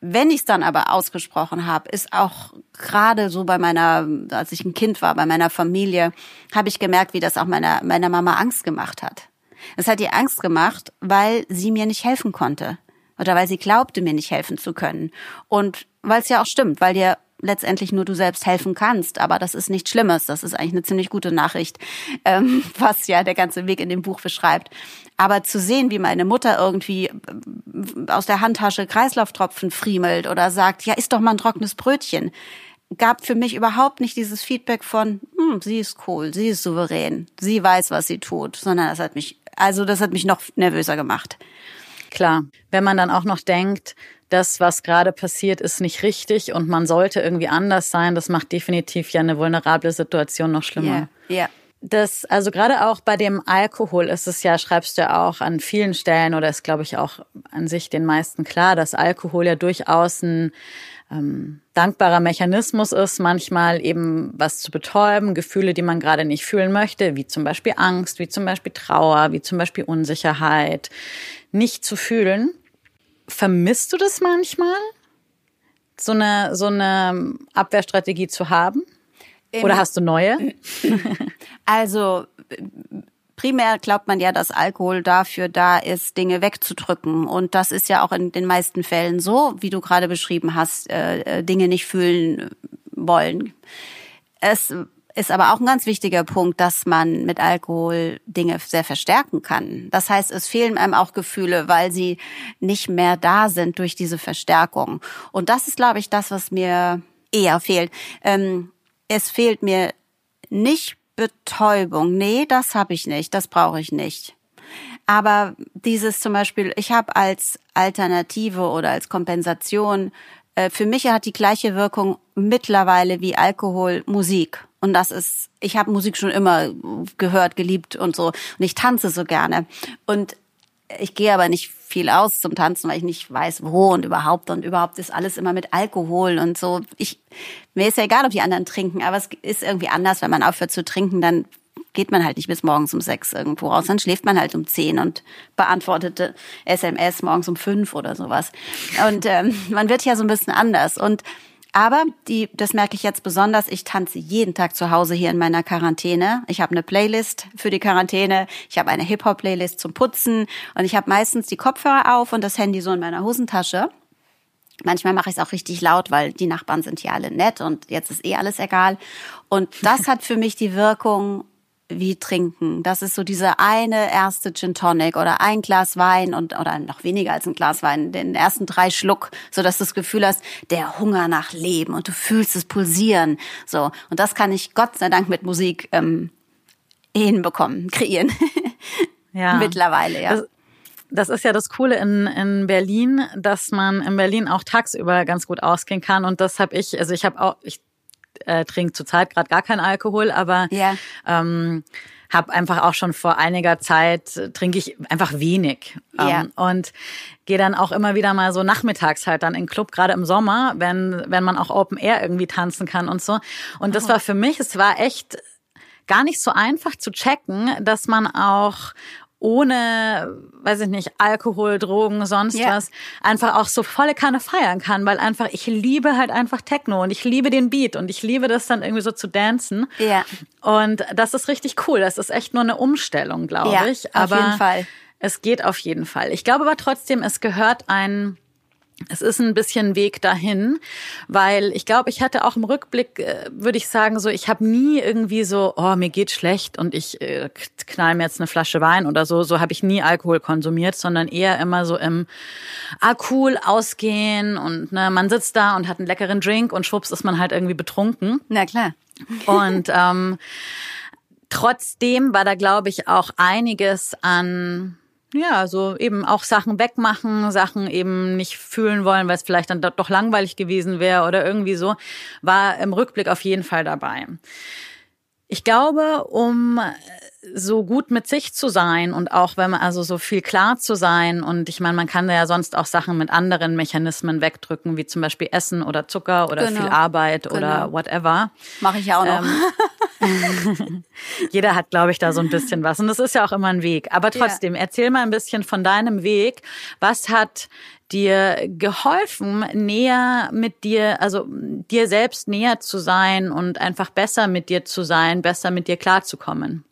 Wenn ich es dann aber ausgesprochen habe, ist auch gerade so bei meiner, als ich ein Kind war, bei meiner Familie, habe ich gemerkt, wie das auch meiner, meiner Mama Angst gemacht hat. Es hat ihr Angst gemacht, weil sie mir nicht helfen konnte. Oder weil sie glaubte, mir nicht helfen zu können. Und weil es ja auch stimmt, weil dir letztendlich nur du selbst helfen kannst. Aber das ist nichts Schlimmes. Das ist eigentlich eine ziemlich gute Nachricht, ähm, was ja der ganze Weg in dem Buch beschreibt. Aber zu sehen, wie meine Mutter irgendwie äh, aus der Handtasche Kreislauftropfen friemelt oder sagt, ja, isst doch mal ein trockenes Brötchen, gab für mich überhaupt nicht dieses Feedback von, hm, sie ist cool, sie ist souverän, sie weiß, was sie tut, sondern das hat mich, also das hat mich noch nervöser gemacht. Klar, wenn man dann auch noch denkt, das, was gerade passiert, ist nicht richtig und man sollte irgendwie anders sein. Das macht definitiv ja eine vulnerable Situation noch schlimmer. Ja. Yeah. Yeah. Das, also gerade auch bei dem Alkohol ist es ja, schreibst du ja auch an vielen Stellen oder ist, glaube ich, auch an sich den meisten klar, dass Alkohol ja durchaus ein ähm, dankbarer Mechanismus ist, manchmal eben was zu betäuben, Gefühle, die man gerade nicht fühlen möchte, wie zum Beispiel Angst, wie zum Beispiel Trauer, wie zum Beispiel Unsicherheit, nicht zu fühlen. Vermisst du das manchmal, so eine, so eine Abwehrstrategie zu haben? Oder hast du neue? Also primär glaubt man ja, dass Alkohol dafür da ist, Dinge wegzudrücken. Und das ist ja auch in den meisten Fällen so, wie du gerade beschrieben hast, äh, äh Dinge nicht fühlen wollen. Es ist aber auch ein ganz wichtiger Punkt, dass man mit Alkohol Dinge sehr verstärken kann. Das heißt, es fehlen einem auch Gefühle, weil sie nicht mehr da sind durch diese Verstärkung. Und das ist, glaube ich, das, was mir eher fehlt. Ähm, es fehlt mir nicht Betäubung. Nee, das habe ich nicht. Das brauche ich nicht. Aber dieses zum Beispiel, ich habe als Alternative oder als Kompensation, äh, für mich hat die gleiche Wirkung mittlerweile wie Alkohol Musik. Und das ist, ich habe Musik schon immer gehört, geliebt und so. Und ich tanze so gerne. Und ich gehe aber nicht viel aus zum Tanzen, weil ich nicht weiß, wo und überhaupt. Und überhaupt ist alles immer mit Alkohol und so. Ich, mir ist ja egal, ob die anderen trinken, aber es ist irgendwie anders, wenn man aufhört zu trinken, dann geht man halt nicht bis morgens um sechs irgendwo raus, dann schläft man halt um zehn und beantwortete SMS morgens um fünf oder sowas. Und ähm, man wird ja so ein bisschen anders. Und aber die, das merke ich jetzt besonders. Ich tanze jeden Tag zu Hause hier in meiner Quarantäne. Ich habe eine Playlist für die Quarantäne. Ich habe eine Hip-Hop-Playlist zum Putzen. Und ich habe meistens die Kopfhörer auf und das Handy so in meiner Hosentasche. Manchmal mache ich es auch richtig laut, weil die Nachbarn sind hier alle nett und jetzt ist eh alles egal. Und das hat für mich die Wirkung, wie trinken. Das ist so diese eine erste Gin Tonic oder ein Glas Wein und oder noch weniger als ein Glas Wein, den ersten drei Schluck, so dass du das Gefühl hast, der Hunger nach Leben und du fühlst es pulsieren. So und das kann ich Gott sei Dank mit Musik ähm, hinbekommen, kreieren. Ja. Mittlerweile, ja. Das das ist ja das Coole in, in Berlin, dass man in Berlin auch tagsüber ganz gut ausgehen kann. Und das habe ich, also ich habe auch, ich äh, trinke zurzeit gerade gar keinen Alkohol, aber ja. ähm, habe einfach auch schon vor einiger Zeit äh, trinke ich einfach wenig ähm, ja. und gehe dann auch immer wieder mal so nachmittags halt dann in den Club gerade im Sommer, wenn wenn man auch Open Air irgendwie tanzen kann und so und das oh. war für mich, es war echt gar nicht so einfach zu checken, dass man auch ohne, weiß ich nicht, Alkohol, Drogen, sonst yeah. was, einfach auch so volle Kanne feiern kann, weil einfach, ich liebe halt einfach Techno und ich liebe den Beat und ich liebe das dann irgendwie so zu dancen. Ja. Yeah. Und das ist richtig cool. Das ist echt nur eine Umstellung, glaube ja, ich. Aber auf jeden Fall. Es geht auf jeden Fall. Ich glaube aber trotzdem, es gehört ein, es ist ein bisschen Weg dahin, weil ich glaube, ich hatte auch im Rückblick, äh, würde ich sagen, so, ich habe nie irgendwie so, oh, mir geht schlecht und ich äh, knall mir jetzt eine Flasche Wein oder so. So habe ich nie Alkohol konsumiert, sondern eher immer so im, ah cool, ausgehen und ne, man sitzt da und hat einen leckeren Drink und schwupps ist man halt irgendwie betrunken. Na klar. Und ähm, trotzdem war da, glaube ich, auch einiges an ja, so eben auch Sachen wegmachen, Sachen eben nicht fühlen wollen, weil es vielleicht dann doch langweilig gewesen wäre oder irgendwie so, war im Rückblick auf jeden Fall dabei. Ich glaube, um so gut mit sich zu sein und auch wenn man also so viel klar zu sein und ich meine, man kann ja sonst auch Sachen mit anderen Mechanismen wegdrücken, wie zum Beispiel Essen oder Zucker oder genau. viel Arbeit genau. oder whatever. Mache ich ja auch noch. Ähm, jeder hat, glaube ich, da so ein bisschen was und das ist ja auch immer ein Weg. Aber trotzdem, ja. erzähl mal ein bisschen von deinem Weg. Was hat dir geholfen, näher mit dir, also dir selbst näher zu sein und einfach besser mit dir zu sein, besser mit dir klarzukommen?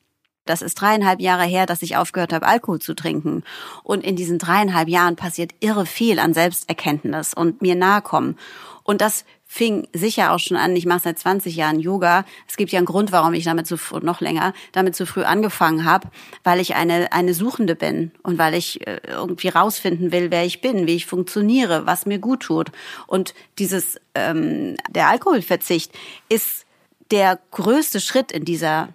Das ist dreieinhalb Jahre her, dass ich aufgehört habe, Alkohol zu trinken. Und in diesen dreieinhalb Jahren passiert irre viel an Selbsterkenntnis und mir nahe kommen. Und das fing sicher auch schon an. Ich mache seit 20 Jahren Yoga. Es gibt ja einen Grund, warum ich damit zu noch länger damit zu früh angefangen habe, weil ich eine eine Suchende bin und weil ich äh, irgendwie rausfinden will, wer ich bin, wie ich funktioniere, was mir gut tut. Und dieses ähm, der Alkoholverzicht ist der größte Schritt in dieser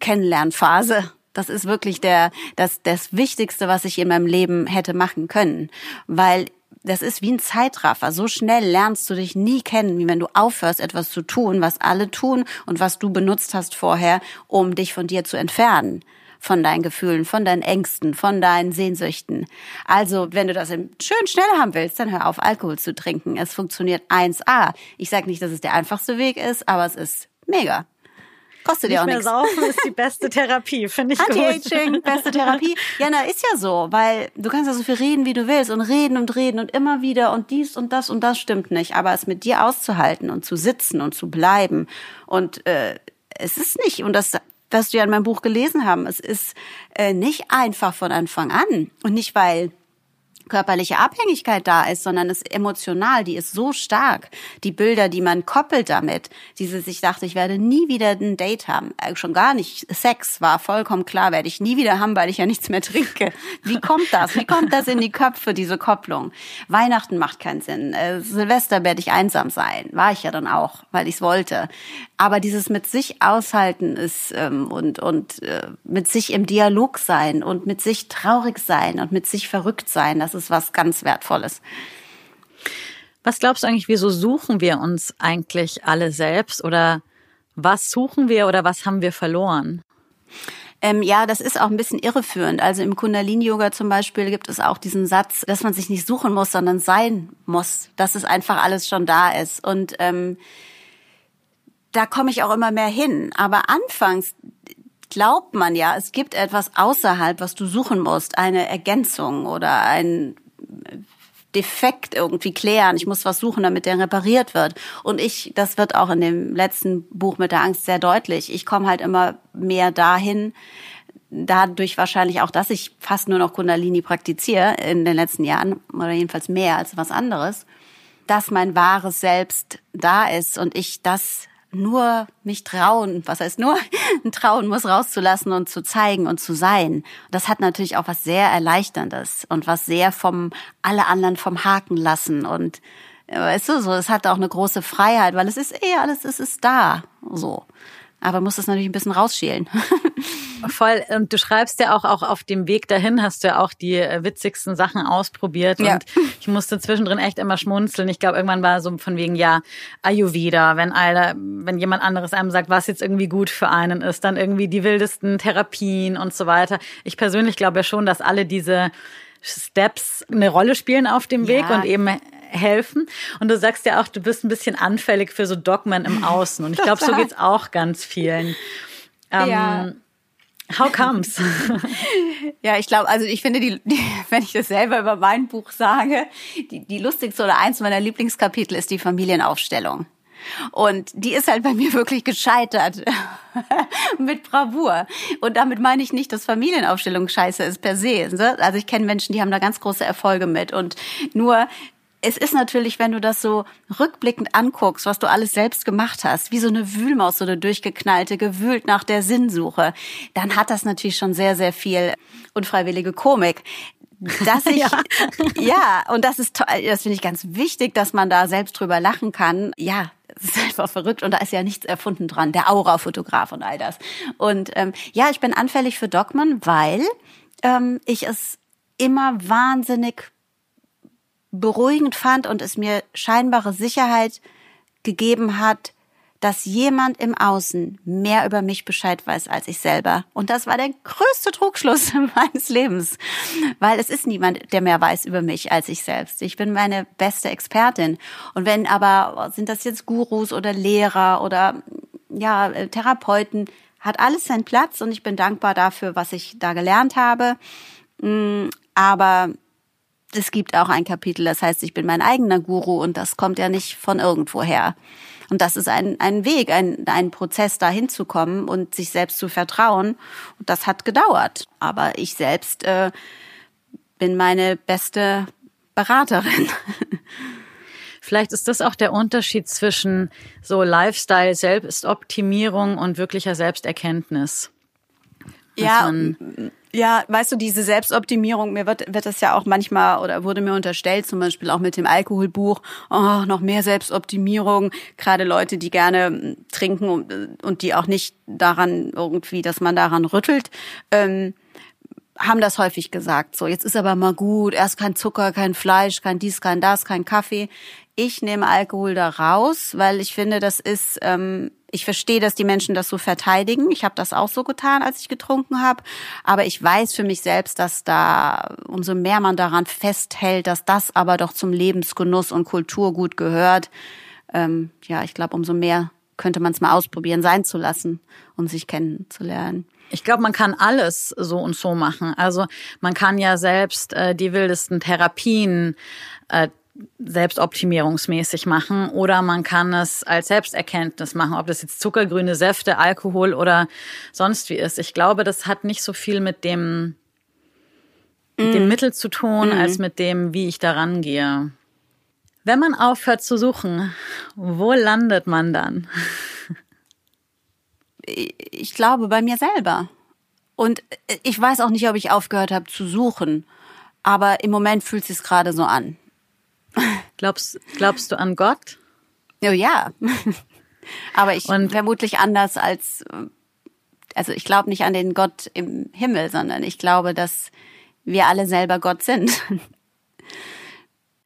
Kennenlernphase. Das ist wirklich der, das, das Wichtigste, was ich in meinem Leben hätte machen können. Weil das ist wie ein Zeitraffer. So schnell lernst du dich nie kennen, wie wenn du aufhörst, etwas zu tun, was alle tun und was du benutzt hast vorher, um dich von dir zu entfernen von deinen Gefühlen, von deinen Ängsten, von deinen Sehnsüchten. Also, wenn du das schön schnell haben willst, dann hör auf, Alkohol zu trinken. Es funktioniert 1A. Ich sage nicht, dass es der einfachste Weg ist, aber es ist mega. Kostet Nicht ja auch mehr nichts. saufen ist die beste Therapie, finde ich. Anti-Aging, beste Therapie. Ja, na, ist ja so, weil du kannst ja so viel reden, wie du willst und reden und reden und immer wieder und dies und das und das stimmt nicht. Aber es mit dir auszuhalten und zu sitzen und zu bleiben und äh, es ist nicht, und das wirst du ja in meinem Buch gelesen haben, es ist äh, nicht einfach von Anfang an und nicht, weil körperliche Abhängigkeit da ist, sondern es emotional, die ist so stark. Die Bilder, die man koppelt damit, dieses, ich dachte, ich werde nie wieder ein Date haben, äh, schon gar nicht. Sex war vollkommen klar, werde ich nie wieder haben, weil ich ja nichts mehr trinke. Wie kommt das? Wie kommt das in die Köpfe, diese Kopplung? Weihnachten macht keinen Sinn. Äh, Silvester werde ich einsam sein. War ich ja dann auch, weil ich es wollte. Aber dieses mit sich aushalten ist ähm, und, und äh, mit sich im Dialog sein und mit sich traurig sein und mit sich verrückt sein, das ist was ganz Wertvolles. Was glaubst du eigentlich, wieso suchen wir uns eigentlich alle selbst oder was suchen wir oder was haben wir verloren? Ähm, ja, das ist auch ein bisschen irreführend. Also im Kundalini-Yoga zum Beispiel gibt es auch diesen Satz, dass man sich nicht suchen muss, sondern sein muss, dass es einfach alles schon da ist. Und ähm, da komme ich auch immer mehr hin. Aber anfangs glaubt man ja, es gibt etwas außerhalb, was du suchen musst, eine Ergänzung oder ein Defekt irgendwie klären. Ich muss was suchen, damit der repariert wird. Und ich, das wird auch in dem letzten Buch mit der Angst sehr deutlich. Ich komme halt immer mehr dahin, dadurch wahrscheinlich auch, dass ich fast nur noch Kundalini praktiziere in den letzten Jahren oder jedenfalls mehr als was anderes, dass mein wahres Selbst da ist und ich das nur mich trauen, was heißt nur, trauen muss rauszulassen und zu zeigen und zu sein. Das hat natürlich auch was sehr Erleichterndes und was sehr vom, alle anderen vom Haken lassen und, weißt du, so, es hat auch eine große Freiheit, weil es ist eh alles, es ist da, so. Aber muss es natürlich ein bisschen rausschälen. Voll. Und du schreibst ja auch, auch auf dem Weg dahin hast du ja auch die äh, witzigsten Sachen ausprobiert. Ja. Und ich musste zwischendrin echt immer schmunzeln. Ich glaube, irgendwann war so von wegen, ja, Ayurveda, wenn einer, wenn jemand anderes einem sagt, was jetzt irgendwie gut für einen ist, dann irgendwie die wildesten Therapien und so weiter. Ich persönlich glaube ja schon, dass alle diese Steps eine Rolle spielen auf dem Weg Ja. und eben helfen. Und du sagst ja auch, du bist ein bisschen anfällig für so Dogmen im Außen. Und ich glaube, so geht's auch ganz vielen. Ähm, Ja. How comes? Ja, ich glaube, also ich finde, die, die, wenn ich das selber über mein Buch sage, die, die lustigste oder eins meiner Lieblingskapitel ist die Familienaufstellung. Und die ist halt bei mir wirklich gescheitert. Mit Bravour. Und damit meine ich nicht, dass Familienaufstellung scheiße ist per se. Also ich kenne Menschen, die haben da ganz große Erfolge mit. Und nur, es ist natürlich, wenn du das so rückblickend anguckst, was du alles selbst gemacht hast, wie so eine Wühlmaus, so eine durchgeknallte, gewühlt nach der Sinnsuche, dann hat das natürlich schon sehr, sehr viel unfreiwillige Komik. Dass ich, ja. ja, und das ist toll, das finde ich ganz wichtig, dass man da selbst drüber lachen kann. Ja, es ist einfach verrückt und da ist ja nichts erfunden dran, der Aura-Fotograf und all das. Und ähm, ja, ich bin anfällig für Dogmen, weil ähm, ich es immer wahnsinnig beruhigend fand und es mir scheinbare Sicherheit gegeben hat, dass jemand im Außen mehr über mich Bescheid weiß als ich selber. Und das war der größte Trugschluss meines Lebens, weil es ist niemand, der mehr weiß über mich als ich selbst. Ich bin meine beste Expertin. Und wenn aber, sind das jetzt Gurus oder Lehrer oder ja, Therapeuten, hat alles seinen Platz und ich bin dankbar dafür, was ich da gelernt habe. Aber es gibt auch ein Kapitel, das heißt, ich bin mein eigener Guru und das kommt ja nicht von irgendwoher. Und das ist ein, ein Weg, ein, ein Prozess, da hinzukommen und sich selbst zu vertrauen. Und das hat gedauert. Aber ich selbst äh, bin meine beste Beraterin. Vielleicht ist das auch der Unterschied zwischen so Lifestyle, Selbstoptimierung und wirklicher Selbsterkenntnis. Ja, ja, weißt du, diese Selbstoptimierung, mir wird, wird das ja auch manchmal oder wurde mir unterstellt, zum Beispiel auch mit dem Alkoholbuch, oh, noch mehr Selbstoptimierung, gerade Leute, die gerne trinken und, und die auch nicht daran irgendwie, dass man daran rüttelt. Ähm, haben das häufig gesagt. So, jetzt ist aber mal gut, erst kein Zucker, kein Fleisch, kein dies, kein das, kein Kaffee. Ich nehme Alkohol da raus, weil ich finde, das ist, ähm, ich verstehe, dass die Menschen das so verteidigen. Ich habe das auch so getan, als ich getrunken habe. Aber ich weiß für mich selbst, dass da, umso mehr man daran festhält, dass das aber doch zum Lebensgenuss und Kulturgut gehört, ähm, ja, ich glaube, umso mehr könnte man es mal ausprobieren, sein zu lassen, um sich kennenzulernen. Ich glaube, man kann alles so und so machen. Also man kann ja selbst äh, die wildesten Therapien äh, selbstoptimierungsmäßig machen oder man kann es als Selbsterkenntnis machen, ob das jetzt zuckergrüne Säfte, Alkohol oder sonst wie ist. Ich glaube, das hat nicht so viel mit dem, mm. dem Mittel zu tun, mm. als mit dem, wie ich daran gehe. Wenn man aufhört zu suchen, wo landet man dann? Ich glaube bei mir selber. Und ich weiß auch nicht, ob ich aufgehört habe zu suchen. Aber im Moment fühlt es sich gerade so an. Glaubst, glaubst du an Gott? Oh ja. Aber ich Und vermutlich anders als, also ich glaube nicht an den Gott im Himmel, sondern ich glaube, dass wir alle selber Gott sind.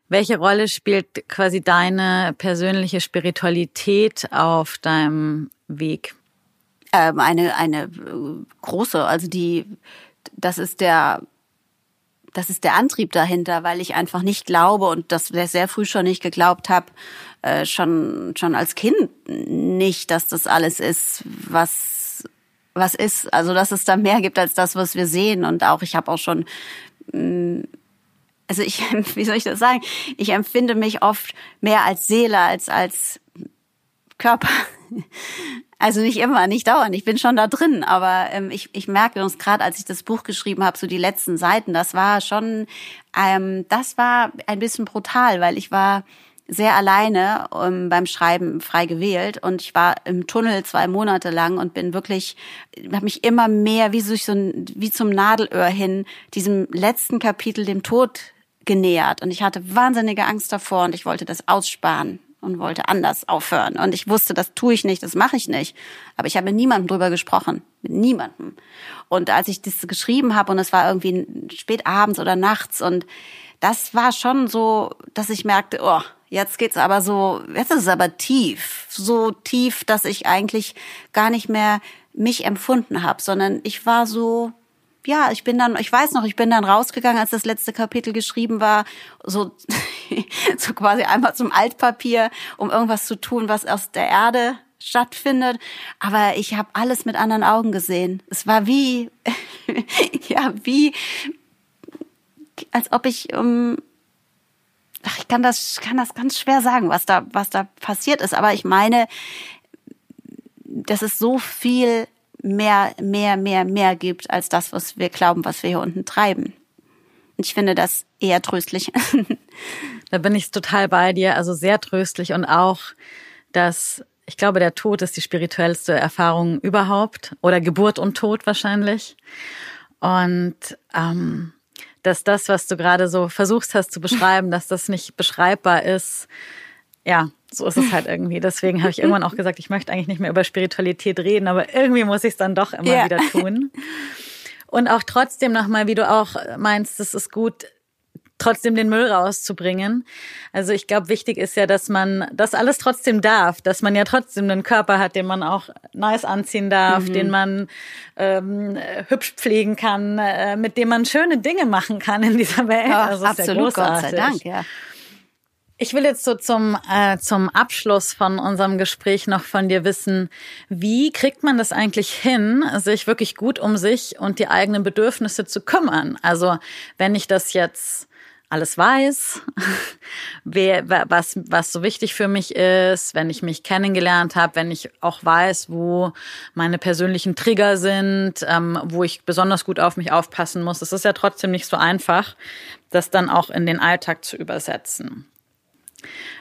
Welche Rolle spielt quasi deine persönliche Spiritualität auf deinem Weg? Ähm, eine, eine äh, große, also die, das ist der, das ist der Antrieb dahinter, weil ich einfach nicht glaube und das sehr früh schon nicht geglaubt habe, äh, schon, schon als Kind nicht, dass das alles ist, was, was ist. Also, dass es da mehr gibt als das, was wir sehen. Und auch, ich habe auch schon, mh, mm, also ich, wie soll ich das sagen? Ich empfinde mich oft mehr als Seele als als Körper. Also nicht immer, nicht dauernd. Ich bin schon da drin, aber ähm, ich, ich merke uns gerade, als ich das Buch geschrieben habe, so die letzten Seiten, das war schon, ähm, das war ein bisschen brutal, weil ich war sehr alleine um, beim Schreiben frei gewählt und ich war im Tunnel zwei Monate lang und bin wirklich, habe mich immer mehr wie so, wie zum Nadelöhr hin diesem letzten Kapitel dem Tod genähert und ich hatte wahnsinnige Angst davor und ich wollte das aussparen und wollte anders aufhören. Und ich wusste, das tue ich nicht, das mache ich nicht. Aber ich habe mit niemandem drüber gesprochen. Mit niemandem. Und als ich das geschrieben habe und es war irgendwie spät abends oder nachts und das war schon so, dass ich merkte, oh, jetzt geht's aber so, jetzt ist es aber tief. So tief, dass ich eigentlich gar nicht mehr mich empfunden habe, sondern ich war so, ja, ich bin dann, ich weiß noch, ich bin dann rausgegangen, als das letzte Kapitel geschrieben war, so, so quasi einmal zum Altpapier, um irgendwas zu tun, was aus der Erde stattfindet. Aber ich habe alles mit anderen Augen gesehen. Es war wie, ja, wie, als ob ich, um, ach, ich kann das, kann das ganz schwer sagen, was da, was da passiert ist. Aber ich meine, das ist so viel mehr, mehr, mehr, mehr gibt als das, was wir glauben, was wir hier unten treiben. Ich finde das eher tröstlich. da bin ich total bei dir, also sehr tröstlich und auch, dass ich glaube, der Tod ist die spirituellste Erfahrung überhaupt oder Geburt und Tod wahrscheinlich. Und ähm, dass das, was du gerade so versuchst hast zu beschreiben, dass das nicht beschreibbar ist, ja, so ist es halt irgendwie. Deswegen habe ich irgendwann auch gesagt, ich möchte eigentlich nicht mehr über Spiritualität reden, aber irgendwie muss ich es dann doch immer ja. wieder tun. Und auch trotzdem nochmal, wie du auch meinst, es ist gut, trotzdem den Müll rauszubringen. Also ich glaube, wichtig ist ja, dass man das alles trotzdem darf, dass man ja trotzdem einen Körper hat, den man auch nice anziehen darf, mhm. den man ähm, hübsch pflegen kann, äh, mit dem man schöne Dinge machen kann in dieser Welt. Ja, also absolut, Gott sei Dank, ja. Ich will jetzt so zum, äh, zum Abschluss von unserem Gespräch noch von dir wissen, wie kriegt man das eigentlich hin, sich wirklich gut um sich und die eigenen Bedürfnisse zu kümmern? Also wenn ich das jetzt alles weiß, wer, was, was so wichtig für mich ist, wenn ich mich kennengelernt habe, wenn ich auch weiß, wo meine persönlichen Trigger sind, ähm, wo ich besonders gut auf mich aufpassen muss. Es ist ja trotzdem nicht so einfach, das dann auch in den Alltag zu übersetzen.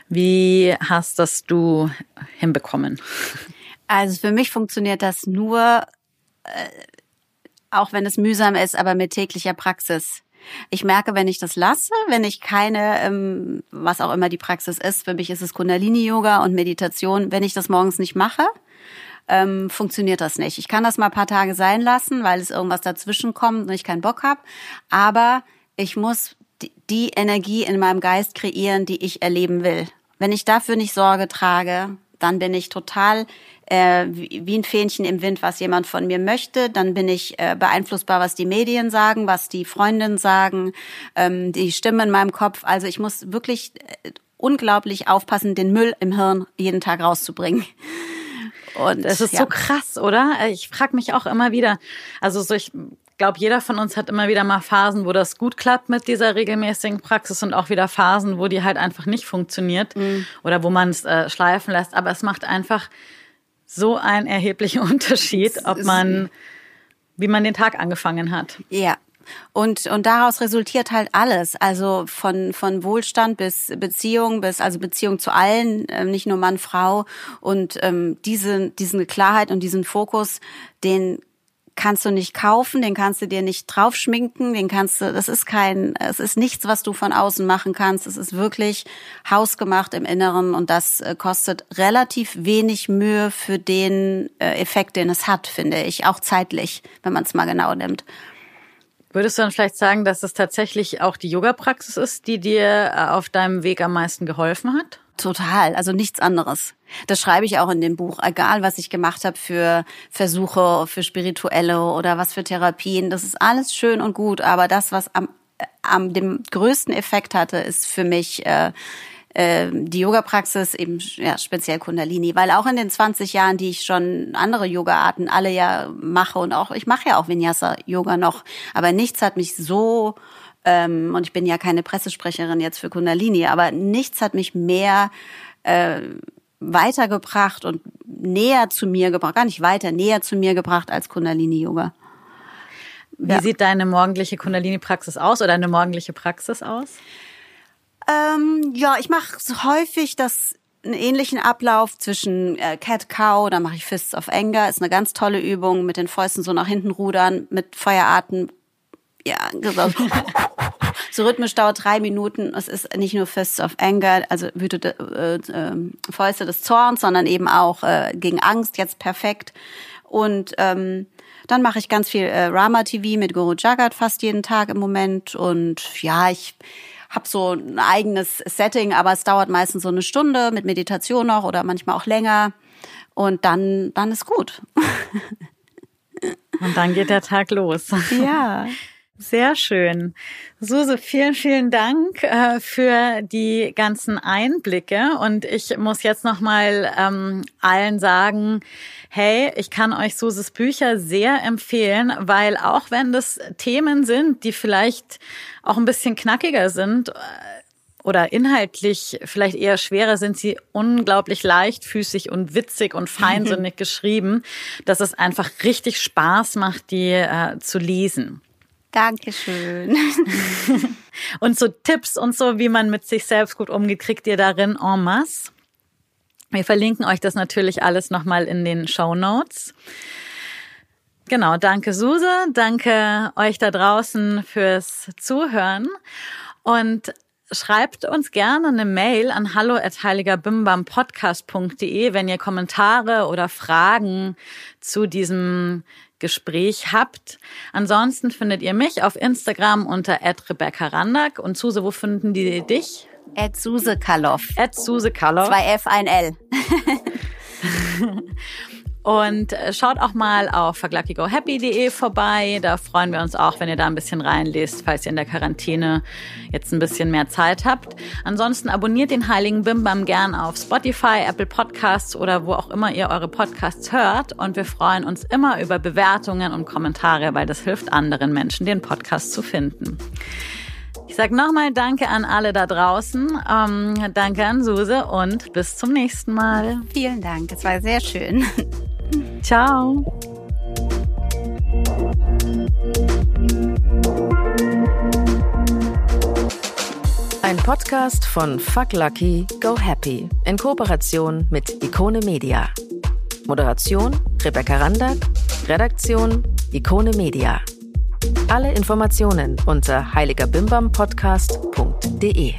Wie hast das du hinbekommen? Also für mich funktioniert das nur, äh, auch wenn es mühsam ist, aber mit täglicher Praxis. Ich merke, wenn ich das lasse, wenn ich keine, ähm, was auch immer die Praxis ist, für mich ist es Kundalini-Yoga und Meditation, wenn ich das morgens nicht mache, ähm, funktioniert das nicht. Ich kann das mal ein paar Tage sein lassen, weil es irgendwas dazwischen kommt und ich keinen Bock habe. Aber ich muss die, Energie in meinem Geist kreieren, die ich erleben will. Wenn ich dafür nicht Sorge trage, dann bin ich total äh, wie ein Fähnchen im Wind, was jemand von mir möchte. Dann bin ich äh, beeinflussbar, was die Medien sagen, was die Freundinnen sagen, ähm, die Stimme in meinem Kopf. Also ich muss wirklich äh, unglaublich aufpassen, den Müll im Hirn jeden Tag rauszubringen. Und das ist ja. so krass, oder? Ich frage mich auch immer wieder, also so ich glaube, jeder von uns hat immer wieder mal Phasen, wo das gut klappt mit dieser regelmäßigen Praxis und auch wieder Phasen, wo die halt einfach nicht funktioniert mhm. oder wo man es äh, schleifen lässt. Aber es macht einfach so einen erheblichen Unterschied, ob man, wie man den Tag angefangen hat. Ja, und, und daraus resultiert halt alles. Also von, von Wohlstand bis Beziehung, bis, also Beziehung zu allen, äh, nicht nur Mann, Frau. Und ähm, diese, diesen Klarheit und diesen Fokus, den kannst du nicht kaufen, den kannst du dir nicht draufschminken, den kannst du, das ist kein, es ist nichts, was du von außen machen kannst. Es ist wirklich hausgemacht im Inneren und das äh, kostet relativ wenig Mühe für den äh, Effekt, den es hat, finde ich, auch zeitlich, wenn man es mal genau nimmt. Würdest du dann vielleicht sagen, dass es tatsächlich auch die Yoga-Praxis ist, die dir äh, auf deinem Weg am meisten geholfen hat? Total, also nichts anderes. Das schreibe ich auch in dem Buch. Egal, was ich gemacht habe für Versuche, für spirituelle oder was für Therapien, das ist alles schön und gut. Aber das, was am, äh, am dem größten Effekt hatte, ist für mich äh, äh, die Yoga-Praxis, eben ja, speziell Kundalini, weil auch in den 20 Jahren, die ich schon andere Yoga-Arten alle ja mache und auch, ich mache ja auch Vinyasa-Yoga noch, aber nichts hat mich so, ähm, und ich bin ja keine Pressesprecherin jetzt für Kundalini, aber nichts hat mich mehr äh, weitergebracht und näher zu mir gebracht, gar nicht weiter, näher zu mir gebracht als Kundalini-Yoga. Wie ja. sieht deine morgendliche Kundalini-Praxis aus oder eine morgendliche Praxis aus? Ähm, ja, ich mache häufig das einen ähnlichen Ablauf zwischen äh, Cat Cow, da mache ich Fists of Anger, ist eine ganz tolle Übung mit den Fäusten so nach hinten rudern, mit Feuerarten. Ja, so rhythmisch dauert drei Minuten. Es ist nicht nur Fists of Anger, also wütende äh, äh, Fäuste des Zorns, sondern eben auch äh, gegen Angst, jetzt perfekt. Und ähm, dann mache ich ganz viel äh, Rama TV mit Guru Jagat fast jeden Tag im Moment. Und ja, ich habe so ein eigenes Setting, aber es dauert meistens so eine Stunde mit Meditation noch oder manchmal auch länger. Und dann, dann ist gut. Und dann geht der Tag los. Ja. Sehr schön. Suse, vielen, vielen Dank äh, für die ganzen Einblicke. Und ich muss jetzt nochmal ähm, allen sagen, hey, ich kann euch Suses Bücher sehr empfehlen, weil auch wenn das Themen sind, die vielleicht auch ein bisschen knackiger sind, äh, oder inhaltlich vielleicht eher schwerer, sind sie unglaublich leichtfüßig und witzig und feinsinnig geschrieben, dass es einfach richtig Spaß macht, die äh, zu lesen. Dankeschön. und so Tipps und so, wie man mit sich selbst gut umgeht, kriegt ihr darin en masse. Wir verlinken euch das natürlich alles nochmal in den Show Notes. Genau, danke Suse, danke euch da draußen fürs Zuhören und schreibt uns gerne eine Mail an hallo@heiligerbimbampodcast.de, wenn ihr Kommentare oder Fragen zu diesem Gespräch habt. Ansonsten findet ihr mich auf Instagram unter Rebecca Randack. Und Suse, wo finden die dich? At Suse Kaloff. At Suse Kaloff. Zwei F, ein L. Und äh, schaut auch mal auf verglackigohappy.de vorbei. Da freuen wir uns auch, wenn ihr da ein bisschen reinlest, falls ihr in der Quarantäne jetzt ein bisschen mehr Zeit habt. Ansonsten abonniert den Heiligen Bimbam gern auf Spotify, Apple Podcasts oder wo auch immer ihr eure Podcasts hört. Und wir freuen uns immer über Bewertungen und Kommentare, weil das hilft anderen Menschen, den Podcast zu finden. Ich sage nochmal Danke an alle da draußen. Ähm, danke an Suse und bis zum nächsten Mal. Vielen Dank, es war sehr schön. Ciao. Ein Podcast von Fuck Lucky, Go Happy in Kooperation mit Ikone Media. Moderation Rebecca Randert, Redaktion Ikone Media. Alle Informationen unter heiligerbimbampodcast.de.